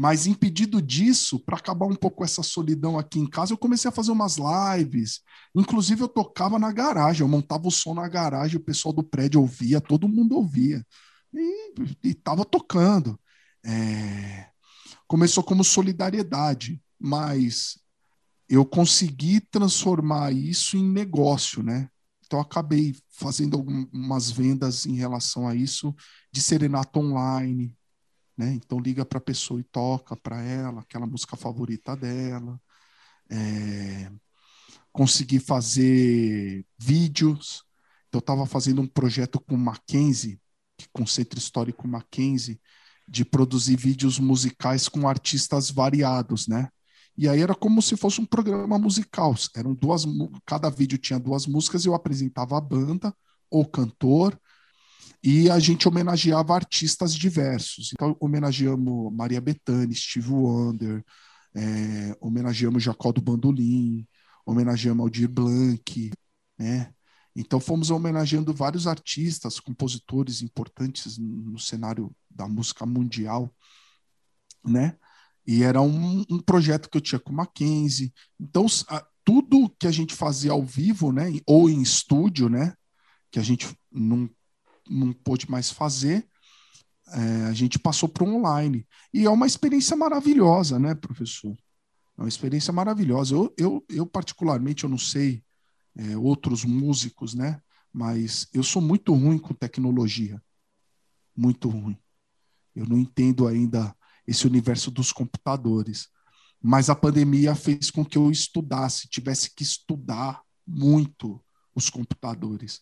Mas impedido disso, para acabar um pouco essa solidão aqui em casa, eu comecei a fazer umas lives. Inclusive, eu tocava na garagem, eu montava o som na garagem, o pessoal do prédio ouvia, todo mundo ouvia. E estava tocando. É começou como solidariedade, mas eu consegui transformar isso em negócio, né? Então acabei fazendo algumas vendas em relação a isso de serenata online, né? Então liga para a pessoa e toca para ela aquela música favorita dela. É... Consegui fazer vídeos. Então eu estava fazendo um projeto com Mackenzie, com o Centro Histórico Mackenzie, de produzir vídeos musicais com artistas variados, né? E aí era como se fosse um programa musical. Eram duas, cada vídeo tinha duas músicas e eu apresentava a banda, o cantor, e a gente homenageava artistas diversos. Então homenageamos Maria Bethânia, Steve Wonder, é, homenageamos Jacó do Bandolim, homenageamos Aldir Blanc, né? Então fomos homenageando vários artistas, compositores importantes no cenário da música mundial, né? E era um, um projeto que eu tinha com Mackenzie. Então a, tudo que a gente fazia ao vivo, né, ou em estúdio, né, que a gente não não pôde mais fazer, é, a gente passou para online. E é uma experiência maravilhosa, né, professor? É uma experiência maravilhosa. Eu, eu, eu particularmente, eu não sei é, outros músicos, né? Mas eu sou muito ruim com tecnologia. Muito ruim. Eu não entendo ainda esse universo dos computadores. Mas a pandemia fez com que eu estudasse, tivesse que estudar muito os computadores.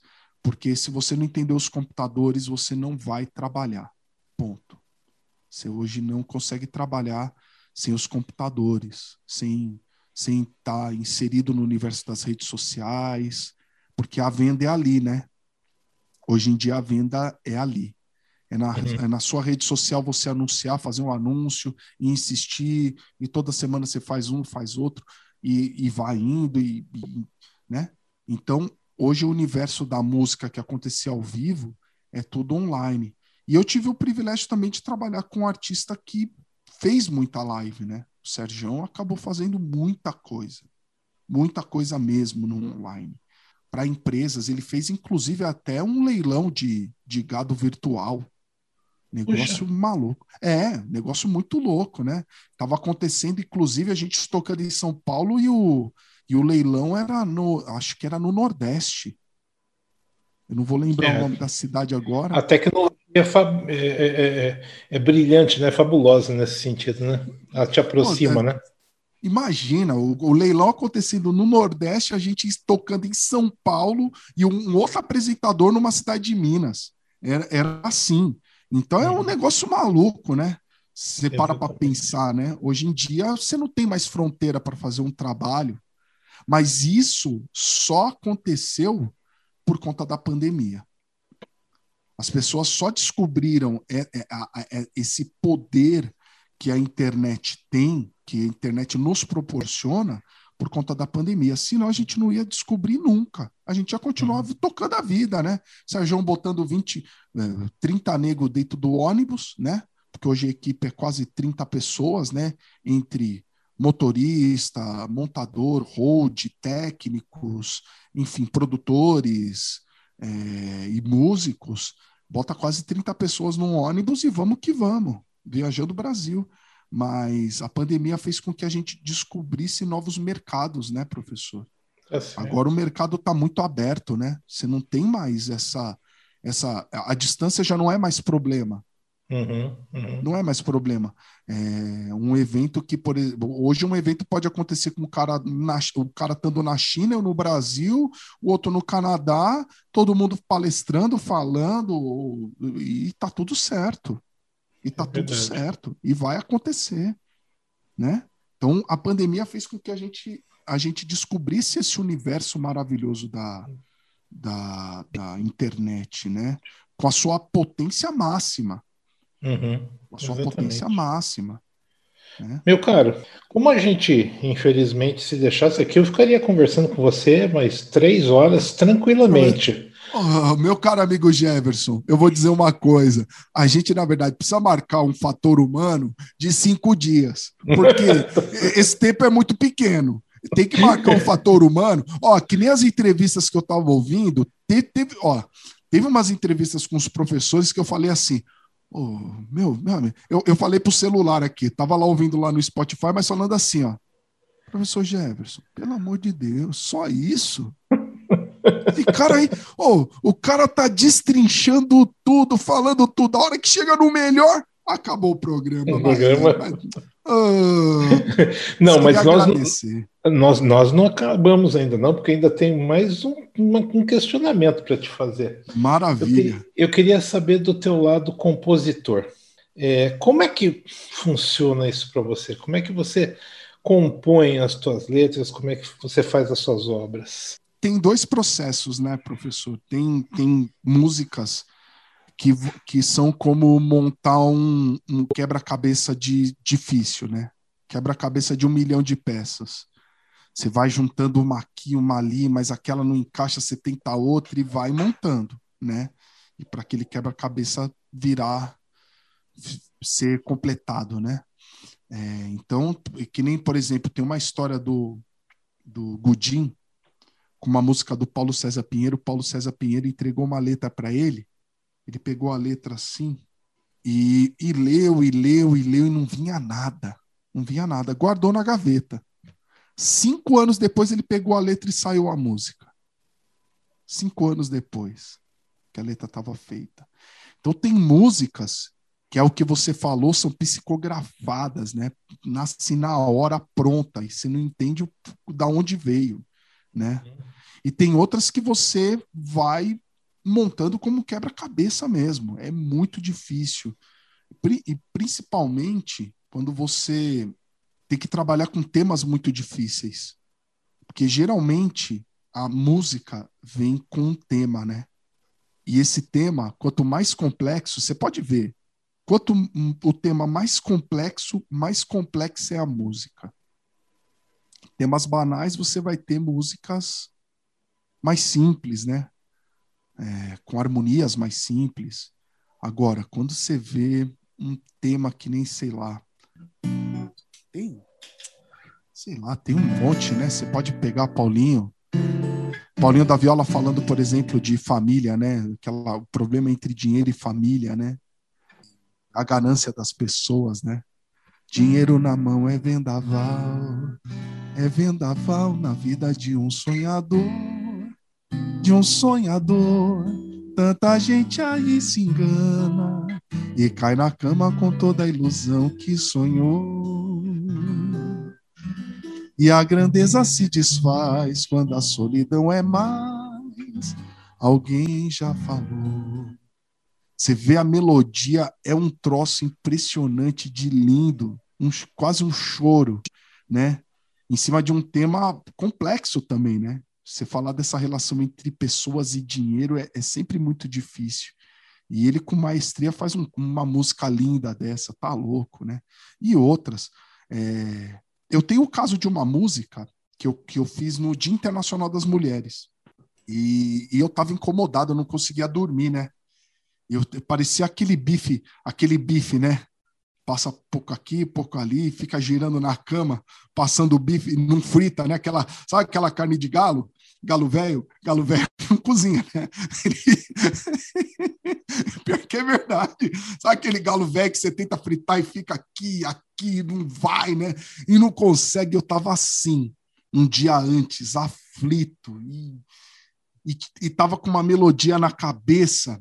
Porque se você não entender os computadores, você não vai trabalhar. Ponto. Você hoje não consegue trabalhar sem os computadores, sem sem estar tá inserido no universo das redes sociais, porque a venda é ali, né? Hoje em dia a venda é ali. É na, uhum. é na sua rede social você anunciar, fazer um anúncio e insistir, e toda semana você faz um, faz outro, e, e vai indo, e, e, né? Então, hoje o universo da música que acontecia ao vivo é tudo online. E eu tive o privilégio também de trabalhar com um artista que fez muita live, né? O Sérgio acabou fazendo muita coisa, muita coisa mesmo no online. Para empresas, ele fez inclusive até um leilão de, de gado virtual. Negócio Puxa. maluco. É, negócio muito louco, né? Tava acontecendo, inclusive, a gente tocando em São Paulo e o, e o leilão era no, acho que era no Nordeste. Eu não vou lembrar é. o nome da cidade agora. A tecnologia é, é, é, é, é brilhante, né? Fabulosa nesse sentido, né? Ela te aproxima, Pô, né? Imagina o, o, leilão acontecendo no Nordeste, a gente tocando em São Paulo e um, um outro apresentador numa cidade de Minas. Era, era assim. Então é um uhum. negócio maluco, né? Você para para pensar, né? Hoje em dia você não tem mais fronteira para fazer um trabalho, mas isso só aconteceu por conta da pandemia. As pessoas só descobriram é, é, é, esse poder que a internet tem, que a internet nos proporciona, por conta da pandemia. Senão a gente não ia descobrir nunca. A gente ia continuar uhum. tocando a vida, né? Sérgio botando 20, 30 eh, negros dentro do ônibus, né? Porque hoje a equipe é quase 30 pessoas, né? Entre motorista, montador, hold, técnicos, enfim, produtores é, e músicos. Bota quase 30 pessoas num ônibus e vamos que vamos, viajando o Brasil mas a pandemia fez com que a gente descobrisse novos mercados, né, professor? É Agora o mercado está muito aberto, né? Você não tem mais essa, essa, a distância já não é mais problema. Uhum, uhum. Não é mais problema. É um evento que, por exemplo, hoje um evento pode acontecer com o cara, na, o cara estando na China ou no Brasil, o outro no Canadá, todo mundo palestrando, falando, e tá tudo certo. E tá é tudo certo. E vai acontecer. Né? Então, a pandemia fez com que a gente, a gente descobrisse esse universo maravilhoso da, da, da internet, né? Com a sua potência máxima. Uhum, a sua exatamente. potência máxima. Né? Meu caro, como a gente, infelizmente, se deixasse aqui, eu ficaria conversando com você mais três horas tranquilamente. Oh, meu caro amigo Jefferson, eu vou dizer uma coisa. A gente, na verdade, precisa marcar um fator humano de cinco dias, porque esse tempo é muito pequeno. Tem que marcar um fator humano. Ó, que nem as entrevistas que eu estava ouvindo, teve, ó, teve umas entrevistas com os professores que eu falei assim. Oh, meu, meu eu, eu falei pro celular aqui, tava lá ouvindo lá no Spotify, mas falando assim, ó. Professor Jefferson, pelo amor de Deus, só isso? Esse cara aí, oh, o cara tá destrinchando tudo, falando tudo. A hora que chega no melhor, acabou o programa. O programa. Ah, não, mas nós, nós, nós não acabamos ainda, não, porque ainda tem mais um, um questionamento para te fazer. Maravilha. Eu, eu, queria saber do teu lado compositor. É, como é que funciona isso para você? Como é que você compõe as tuas letras? Como é que você faz as suas obras? tem dois processos, né, professor? Tem, tem músicas que, que são como montar um, um quebra-cabeça de difícil, né? Quebra-cabeça de um milhão de peças. Você vai juntando uma aqui, uma ali, mas aquela não encaixa, você tenta outra e vai montando, né? E para aquele quebra-cabeça virar, ser completado, né? É, então, que nem, por exemplo, tem uma história do, do Gudim, com uma música do Paulo César Pinheiro. Paulo César Pinheiro entregou uma letra para ele. Ele pegou a letra assim e, e leu, e leu, e leu, e não vinha nada. Não vinha nada. Guardou na gaveta. Cinco anos depois, ele pegou a letra e saiu a música. Cinco anos depois que a letra estava feita. Então, tem músicas que é o que você falou, são psicografadas, né? Nasce na hora pronta e você não entende o, da onde veio né? E tem outras que você vai montando como quebra-cabeça mesmo. É muito difícil. E principalmente quando você tem que trabalhar com temas muito difíceis. Porque geralmente a música vem com um tema, né? E esse tema, quanto mais complexo, você pode ver, quanto o tema mais complexo, mais complexa é a música temas banais, você vai ter músicas mais simples, né? É, com harmonias mais simples. Agora, quando você vê um tema que nem, sei lá, tem, sei lá, tem um monte, né? Você pode pegar Paulinho, Paulinho da Viola falando, por exemplo, de família, né? Aquela, o problema entre dinheiro e família, né? A ganância das pessoas, né? Dinheiro na mão é vendaval, é vendaval na vida de um sonhador, de um sonhador. Tanta gente aí se engana e cai na cama com toda a ilusão que sonhou. E a grandeza se desfaz quando a solidão é mais. Alguém já falou. Você vê a melodia, é um troço impressionante de lindo, um, quase um choro, né? Em cima de um tema complexo também, né? Você falar dessa relação entre pessoas e dinheiro é, é sempre muito difícil. E ele, com maestria, faz um, uma música linda dessa, tá louco, né? E outras. É, eu tenho o caso de uma música que eu, que eu fiz no Dia Internacional das Mulheres. E, e eu estava incomodado, eu não conseguia dormir, né? Eu, parecia aquele bife, aquele bife, né? Passa pouco aqui, pouco ali, fica girando na cama, passando o bife, não frita, né? Aquela, sabe aquela carne de galo? Galo velho, galo velho não cozinha, né? Pior que é verdade. Sabe aquele galo velho que você tenta fritar e fica aqui, aqui, não vai, né? E não consegue. Eu tava assim, um dia antes, aflito, e, e, e tava com uma melodia na cabeça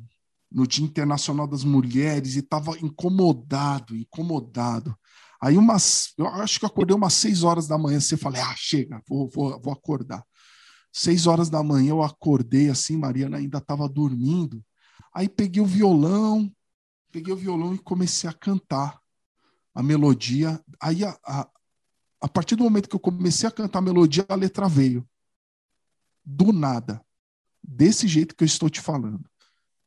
no Dia Internacional das Mulheres e tava incomodado, incomodado. Aí umas, eu acho que eu acordei umas seis horas da manhã, você falei, ah, chega, vou, vou, vou acordar. Seis horas da manhã eu acordei assim, Mariana ainda estava dormindo. Aí peguei o violão, peguei o violão e comecei a cantar a melodia. Aí, a, a, a partir do momento que eu comecei a cantar a melodia, a letra veio. Do nada. Desse jeito que eu estou te falando.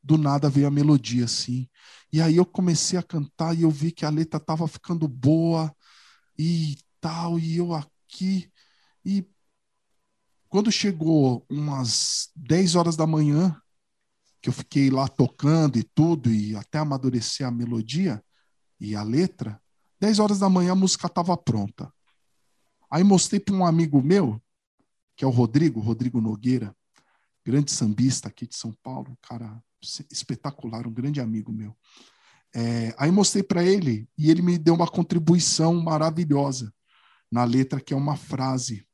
Do nada veio a melodia assim. E aí eu comecei a cantar e eu vi que a letra estava ficando boa e tal. E eu aqui. E quando chegou umas 10 horas da manhã, que eu fiquei lá tocando e tudo, e até amadurecer a melodia e a letra, 10 horas da manhã a música estava pronta. Aí mostrei para um amigo meu, que é o Rodrigo, Rodrigo Nogueira, grande sambista aqui de São Paulo, um cara espetacular, um grande amigo meu. É, aí mostrei para ele e ele me deu uma contribuição maravilhosa na letra, que é uma frase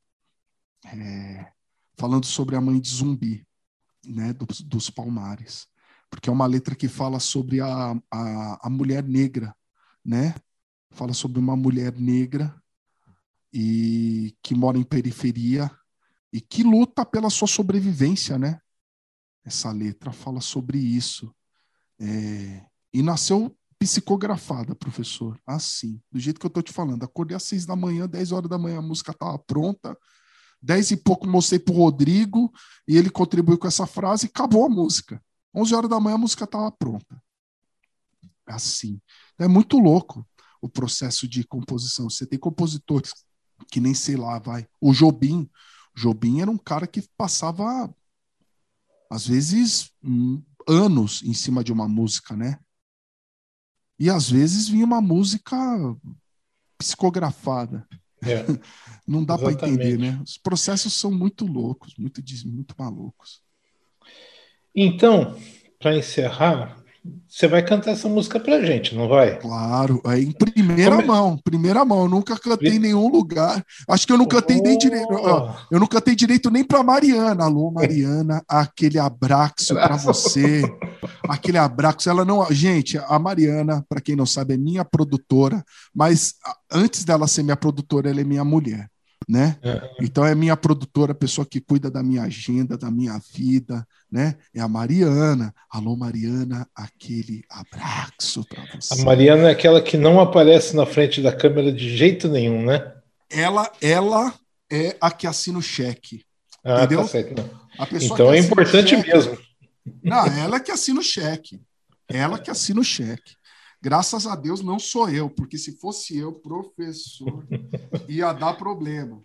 é, falando sobre a mãe de Zumbi, né, dos, dos, Palmares, porque é uma letra que fala sobre a, a, a mulher negra, né? Fala sobre uma mulher negra e que mora em periferia e que luta pela sua sobrevivência, né? Essa letra fala sobre isso. É, e nasceu psicografada, professor, assim, do jeito que eu estou te falando. Acordei às seis da manhã, dez horas da manhã, a música estava pronta, Dez e pouco mostrei para o Rodrigo e ele contribuiu com essa frase e acabou a música. Onze horas da manhã a música estava pronta. É assim. É muito louco o processo de composição. Você tem compositores que nem sei lá, vai. O Jobim. Jobim era um cara que passava, às vezes, anos em cima de uma música, né? E às vezes vinha uma música psicografada. É. Não dá para entender, né? Os processos são muito loucos, muito, muito malucos. Então, para encerrar, você vai cantar essa música pra gente, não vai? Claro, é em primeira Como... mão, primeira mão. Eu nunca cantei em nenhum lugar. Acho que eu não cantei oh. nem direito. Eu não cantei direito nem pra Mariana. Alô, Mariana, aquele abraço para você. Aquele abraço. Ela não. Gente, a Mariana, para quem não sabe, é minha produtora, mas antes dela ser minha produtora, ela é minha mulher né? É. Então é minha produtora, a pessoa que cuida da minha agenda, da minha vida, né? É a Mariana. Alô, Mariana, aquele abraço para você. A Mariana é aquela que não aparece na frente da câmera de jeito nenhum, né? Ela, ela é a que assina o cheque. Ah, tá entendeu? Tá certo. então é importante mesmo. Não, ela que assina o cheque. Ela que assina o cheque. Graças a Deus não sou eu, porque se fosse eu, professor, ia dar problema.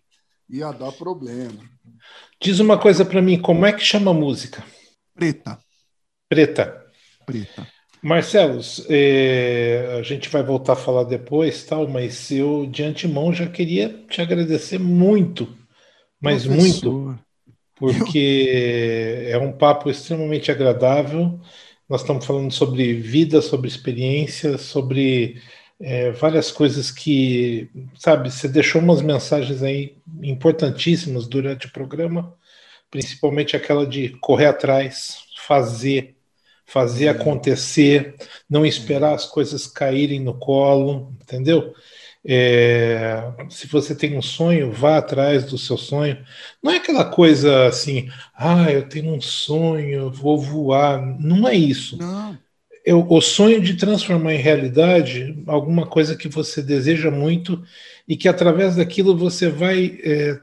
Ia dar problema. Diz uma coisa para mim, como é que chama a música? Preta. Preta. Preta. Marcelos, eh, a gente vai voltar a falar depois, tal, mas eu de antemão já queria te agradecer muito, mas Professor, muito, porque eu... é um papo extremamente agradável. Nós estamos falando sobre vida, sobre experiência, sobre é, várias coisas que, sabe, você deixou umas mensagens aí importantíssimas durante o programa, principalmente aquela de correr atrás, fazer fazer acontecer, não esperar as coisas caírem no colo, entendeu? É, se você tem um sonho, vá atrás do seu sonho. Não é aquela coisa assim, ah, eu tenho um sonho, vou voar. Não é isso. Não. Eu, o sonho de transformar em realidade alguma coisa que você deseja muito e que através daquilo você vai é,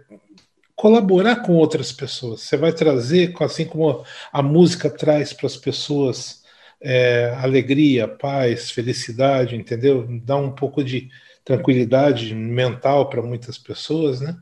colaborar com outras pessoas. Você vai trazer, assim como a música traz para as pessoas é, alegria, paz, felicidade, entendeu? Dá um pouco de tranquilidade mental para muitas pessoas, né?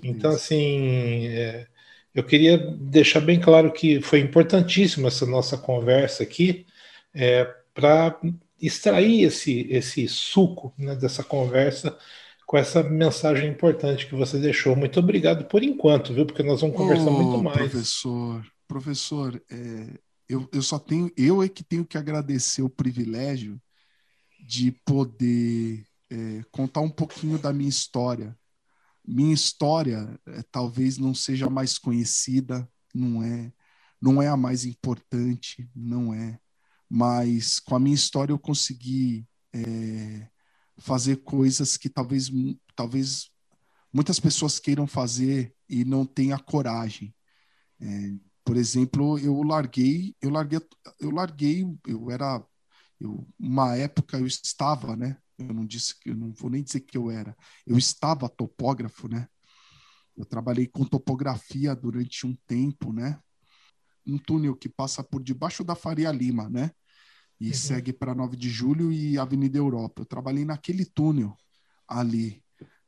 Então, assim, é, eu queria deixar bem claro que foi importantíssima essa nossa conversa aqui é, para extrair esse, esse suco né, dessa conversa com essa mensagem importante que você deixou. Muito obrigado por enquanto, viu? Porque nós vamos conversar oh, muito mais. Professor, professor, é, eu, eu só tenho, eu é que tenho que agradecer o privilégio de poder é, contar um pouquinho da minha história. Minha história é, talvez não seja mais conhecida, não é, não é a mais importante, não é. Mas com a minha história eu consegui é, fazer coisas que talvez, talvez muitas pessoas queiram fazer e não tenha coragem. É, por exemplo, eu larguei, eu larguei, eu larguei, eu era, eu, uma época eu estava, né? Eu não disse que eu não vou nem dizer que eu era, eu estava topógrafo, né? Eu trabalhei com topografia durante um tempo, né? Um túnel que passa por debaixo da Faria Lima, né? e uhum. segue para 9 de julho e Avenida Europa. Eu trabalhei naquele túnel ali.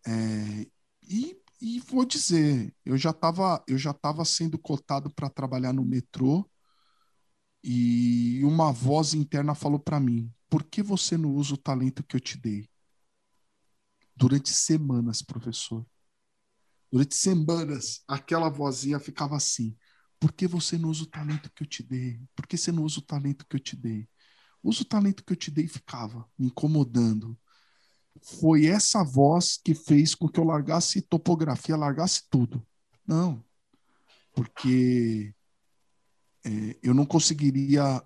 É, e, e vou dizer, eu já estava eu já tava sendo cotado para trabalhar no metrô e uma voz interna falou para mim: por que você não usa o talento que eu te dei? Durante semanas, professor. Durante semanas, aquela vozinha ficava assim: por que você não usa o talento que eu te dei? Por que você não usa o talento que eu te dei? Usa o talento que eu te dei e ficava me incomodando. Foi essa voz que fez com que eu largasse topografia, largasse tudo. Não, porque é, eu não conseguiria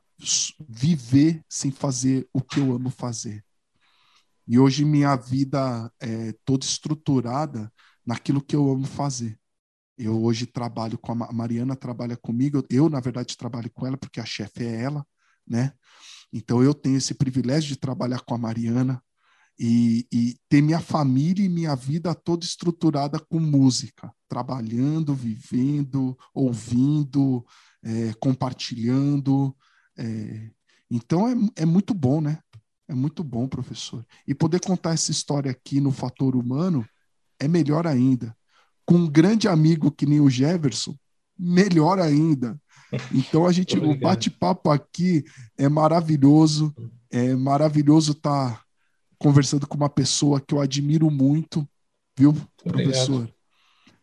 viver sem fazer o que eu amo fazer. E hoje minha vida é toda estruturada naquilo que eu amo fazer. Eu hoje trabalho com a Mariana, trabalha comigo. Eu, na verdade, trabalho com ela porque a chefe é ela, né? Então eu tenho esse privilégio de trabalhar com a Mariana e, e, ter minha família e minha vida toda estruturada com música, trabalhando, vivendo, ouvindo, é, compartilhando. É, então é, é muito bom, né? É muito bom, professor. E poder contar essa história aqui no Fator Humano é melhor ainda. Com um grande amigo que nem o Jefferson, melhor ainda. Então a gente, o bate-papo aqui é maravilhoso, é maravilhoso estar tá conversando com uma pessoa que eu admiro muito, viu, professor?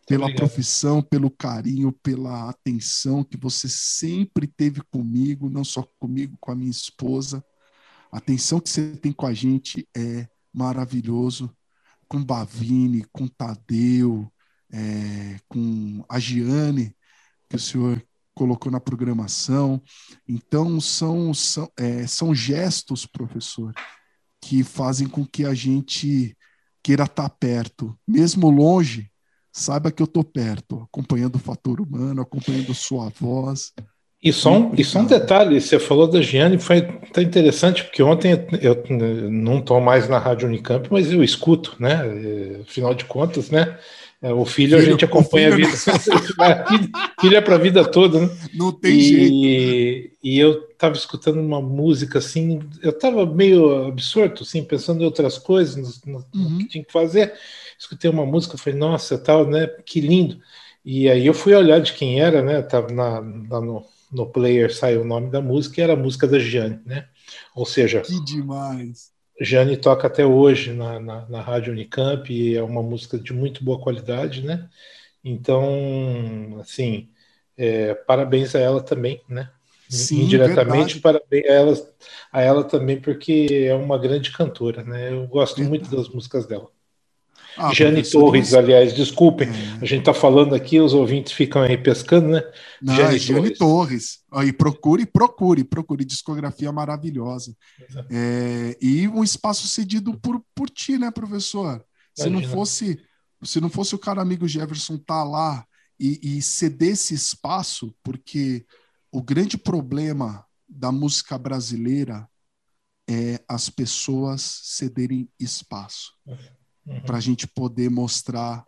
Pela profissão, pelo carinho, pela atenção que você sempre teve comigo, não só comigo, com a minha esposa. A atenção que você tem com a gente é maravilhoso. Com Bavini, com Tadeu, é, com a Giane, que o senhor colocou na programação. Então, são, são, é, são gestos, professor, que fazem com que a gente queira estar perto, mesmo longe, saiba que eu estou perto, acompanhando o fator humano, acompanhando sua voz. E só, um, e só um detalhe, você falou da Giane, foi tão interessante, porque ontem eu, eu não estou mais na Rádio Unicamp, mas eu escuto, né? Afinal de contas, né? É, o filho, filho, a gente acompanha a vida. filho é para a vida toda, né? Não tem e, jeito. E eu estava escutando uma música assim, eu estava meio absorto, assim, pensando em outras coisas, no, no uhum. que tinha que fazer. Escutei uma música, falei, nossa, tal, né? Que lindo. E aí eu fui olhar de quem era, né? Tava na, na no, no player saiu o nome da música e era a música da Gianni, né? Ou seja, que demais. Jane toca até hoje na, na, na Rádio Unicamp e é uma música de muito boa qualidade, né? Então, assim, é, parabéns a ela também, né? Sim, Indiretamente, verdade. parabéns a ela, a ela também, porque é uma grande cantora, né? Eu gosto muito das músicas dela. Ah, Jane Torres, aliás, desculpem, é. a gente está falando aqui, os ouvintes ficam aí pescando, né? Não, Jane, é Jane Torres. Torres. procure, procure, procure, discografia maravilhosa. É, e um espaço cedido por, por ti, né, professor? Se Imagina. não fosse se não fosse o cara amigo Jefferson estar tá lá e, e ceder esse espaço, porque o grande problema da música brasileira é as pessoas cederem espaço. Uhum para a gente poder mostrar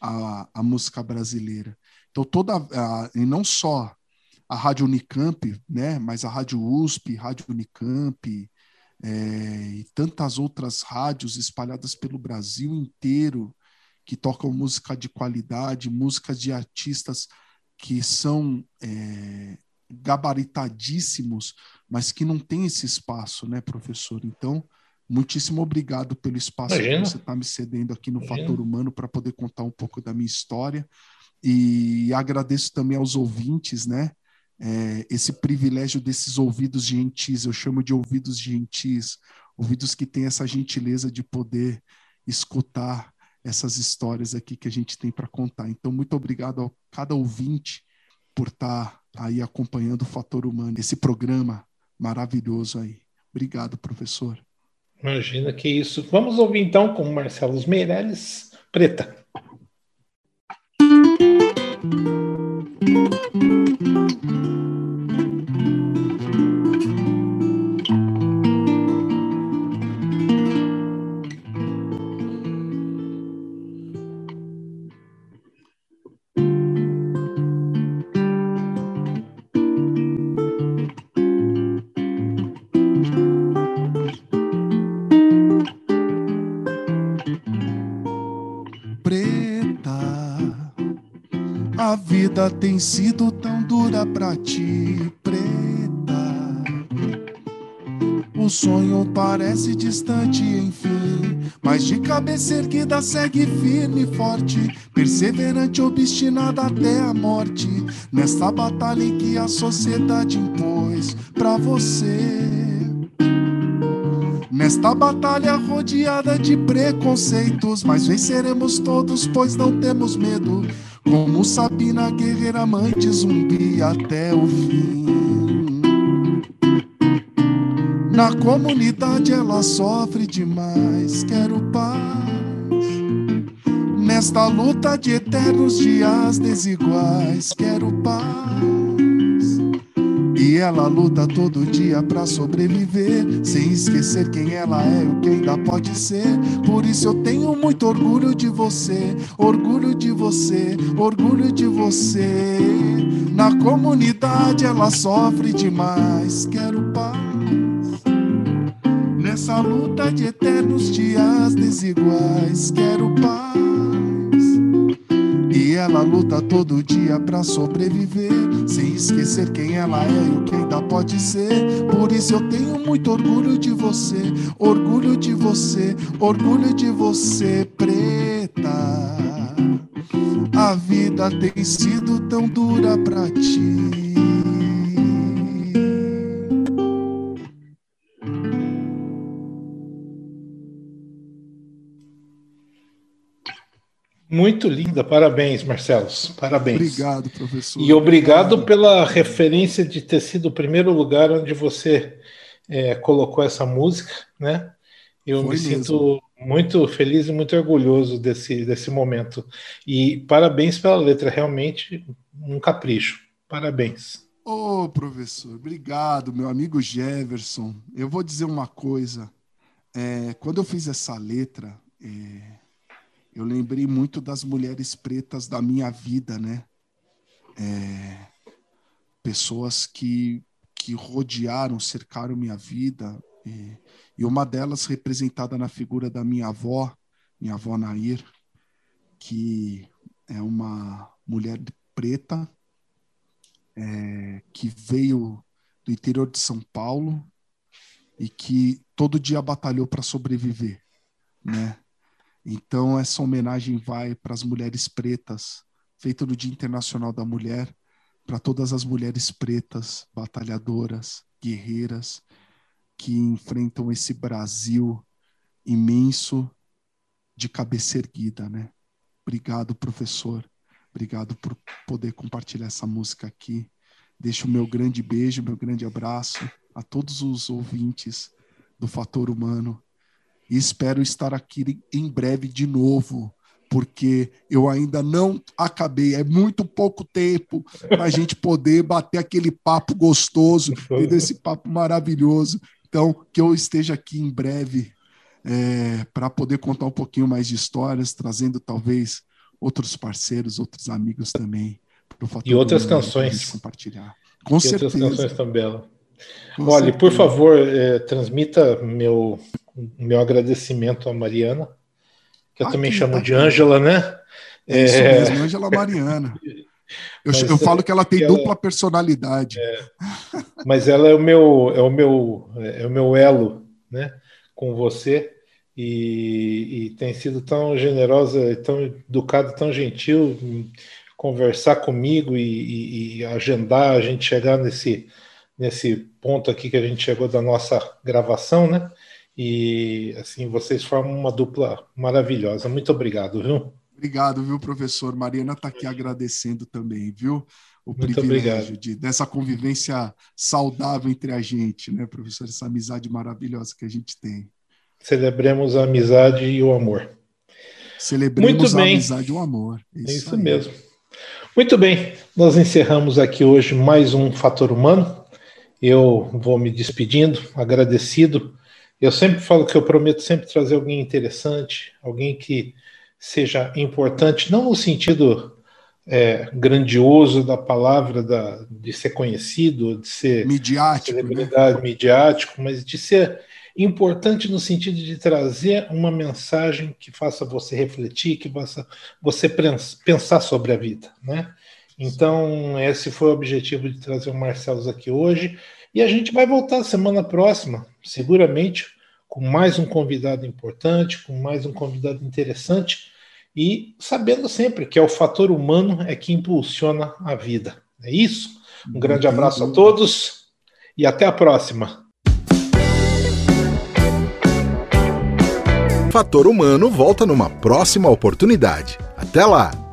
a, a música brasileira. Então, toda, a, e não só a Rádio Unicamp, né, mas a Rádio USP, Rádio Unicamp, é, e tantas outras rádios espalhadas pelo Brasil inteiro que tocam música de qualidade, músicas de artistas que são é, gabaritadíssimos, mas que não tem esse espaço, né, professor? Então, Muitíssimo obrigado pelo espaço Imagina. que você está me cedendo aqui no Imagina. Fator Humano para poder contar um pouco da minha história. E agradeço também aos ouvintes, né? É, esse privilégio desses ouvidos gentis, eu chamo de ouvidos gentis, ouvidos que têm essa gentileza de poder escutar essas histórias aqui que a gente tem para contar. Então, muito obrigado a cada ouvinte por estar tá aí acompanhando o Fator Humano, esse programa maravilhoso aí. Obrigado, professor. Imagina que isso. Vamos ouvir então com Marcelo Meirelles, Preta. Tem sido tão dura pra ti, preta. O sonho parece distante, enfim, mas de cabeça erguida segue firme e forte, perseverante, obstinada até a morte, nesta batalha em que a sociedade impôs pra você. Nesta batalha rodeada de preconceitos, mas venceremos todos, pois não temos medo. Como Sabina, guerreira amante zumbi até o fim. Na comunidade ela sofre demais, quero paz. Nesta luta de eternos dias desiguais, quero paz. E ela luta todo dia para sobreviver, sem esquecer quem ela é, o que ainda pode ser. Por isso eu tenho muito orgulho de você, orgulho de você, orgulho de você. Na comunidade ela sofre demais, quero paz. Nessa luta de eternos dias desiguais, quero paz. Ela luta todo dia para sobreviver, sem esquecer quem ela é e o que ainda pode ser. Por isso eu tenho muito orgulho de você, orgulho de você, orgulho de você, preta. A vida tem sido tão dura para ti. Muito linda, parabéns, Marcelos. Parabéns. Obrigado, professor. E obrigado, obrigado. pela referência de ter sido o primeiro lugar onde você é, colocou essa música, né? Eu Foi me mesmo. sinto muito feliz e muito orgulhoso desse, desse momento. E parabéns pela letra, realmente um capricho. Parabéns. Ô, oh, professor, obrigado, meu amigo Jefferson. Eu vou dizer uma coisa. É, quando eu fiz essa letra, é eu lembrei muito das mulheres pretas da minha vida, né? É, pessoas que, que rodearam, cercaram minha vida, e, e uma delas representada na figura da minha avó, minha avó Nair, que é uma mulher preta é, que veio do interior de São Paulo e que todo dia batalhou para sobreviver, né? Então essa homenagem vai para as mulheres pretas, feita no Dia Internacional da Mulher, para todas as mulheres pretas, batalhadoras, guerreiras que enfrentam esse Brasil imenso de cabeça erguida, né? Obrigado, professor. Obrigado por poder compartilhar essa música aqui. Deixo o meu grande beijo, meu grande abraço a todos os ouvintes do Fator Humano e espero estar aqui em breve de novo, porque eu ainda não acabei. É muito pouco tempo para a gente poder bater aquele papo gostoso, esse papo maravilhoso. Então, que eu esteja aqui em breve é, para poder contar um pouquinho mais de histórias, trazendo talvez outros parceiros, outros amigos também. E outras canções. Compartilhar. Com e certeza. outras canções também. Com Olha, certeza. por favor, é, transmita meu, meu agradecimento à Mariana, que eu ah, também chamo de Ângela, né? É isso é... mesmo, Ângela Mariana. Eu, eu é falo que ela tem ela, dupla personalidade. É, mas ela é o meu é o meu é o meu elo, né, com você e, e tem sido tão generosa, tão educada, tão gentil conversar comigo e, e, e, agendar a gente chegar nesse nesse ponto aqui que a gente chegou da nossa gravação, né? E assim vocês formam uma dupla maravilhosa. Muito obrigado, viu? Obrigado, viu, professor? Mariana está aqui agradecendo também, viu? O Muito privilégio de, dessa convivência saudável entre a gente, né, professor? Essa amizade maravilhosa que a gente tem. Celebremos a amizade e o amor. Celebremos a amizade e o amor. Isso, é isso mesmo. Muito bem, nós encerramos aqui hoje mais um Fator Humano. Eu vou me despedindo, agradecido. Eu sempre falo que eu prometo sempre trazer alguém interessante, alguém que seja importante, não no sentido é, grandioso da palavra da, de ser conhecido, de ser midiático, né? celebridade, midiático, mas de ser importante no sentido de trazer uma mensagem que faça você refletir, que faça você pensar sobre a vida, né? Então, esse foi o objetivo de trazer o Marcelo aqui hoje. E a gente vai voltar semana próxima, seguramente, com mais um convidado importante, com mais um convidado interessante e sabendo sempre que é o fator humano é que impulsiona a vida. É isso? Um grande abraço a todos e até a próxima. Fator Humano volta numa próxima oportunidade. Até lá!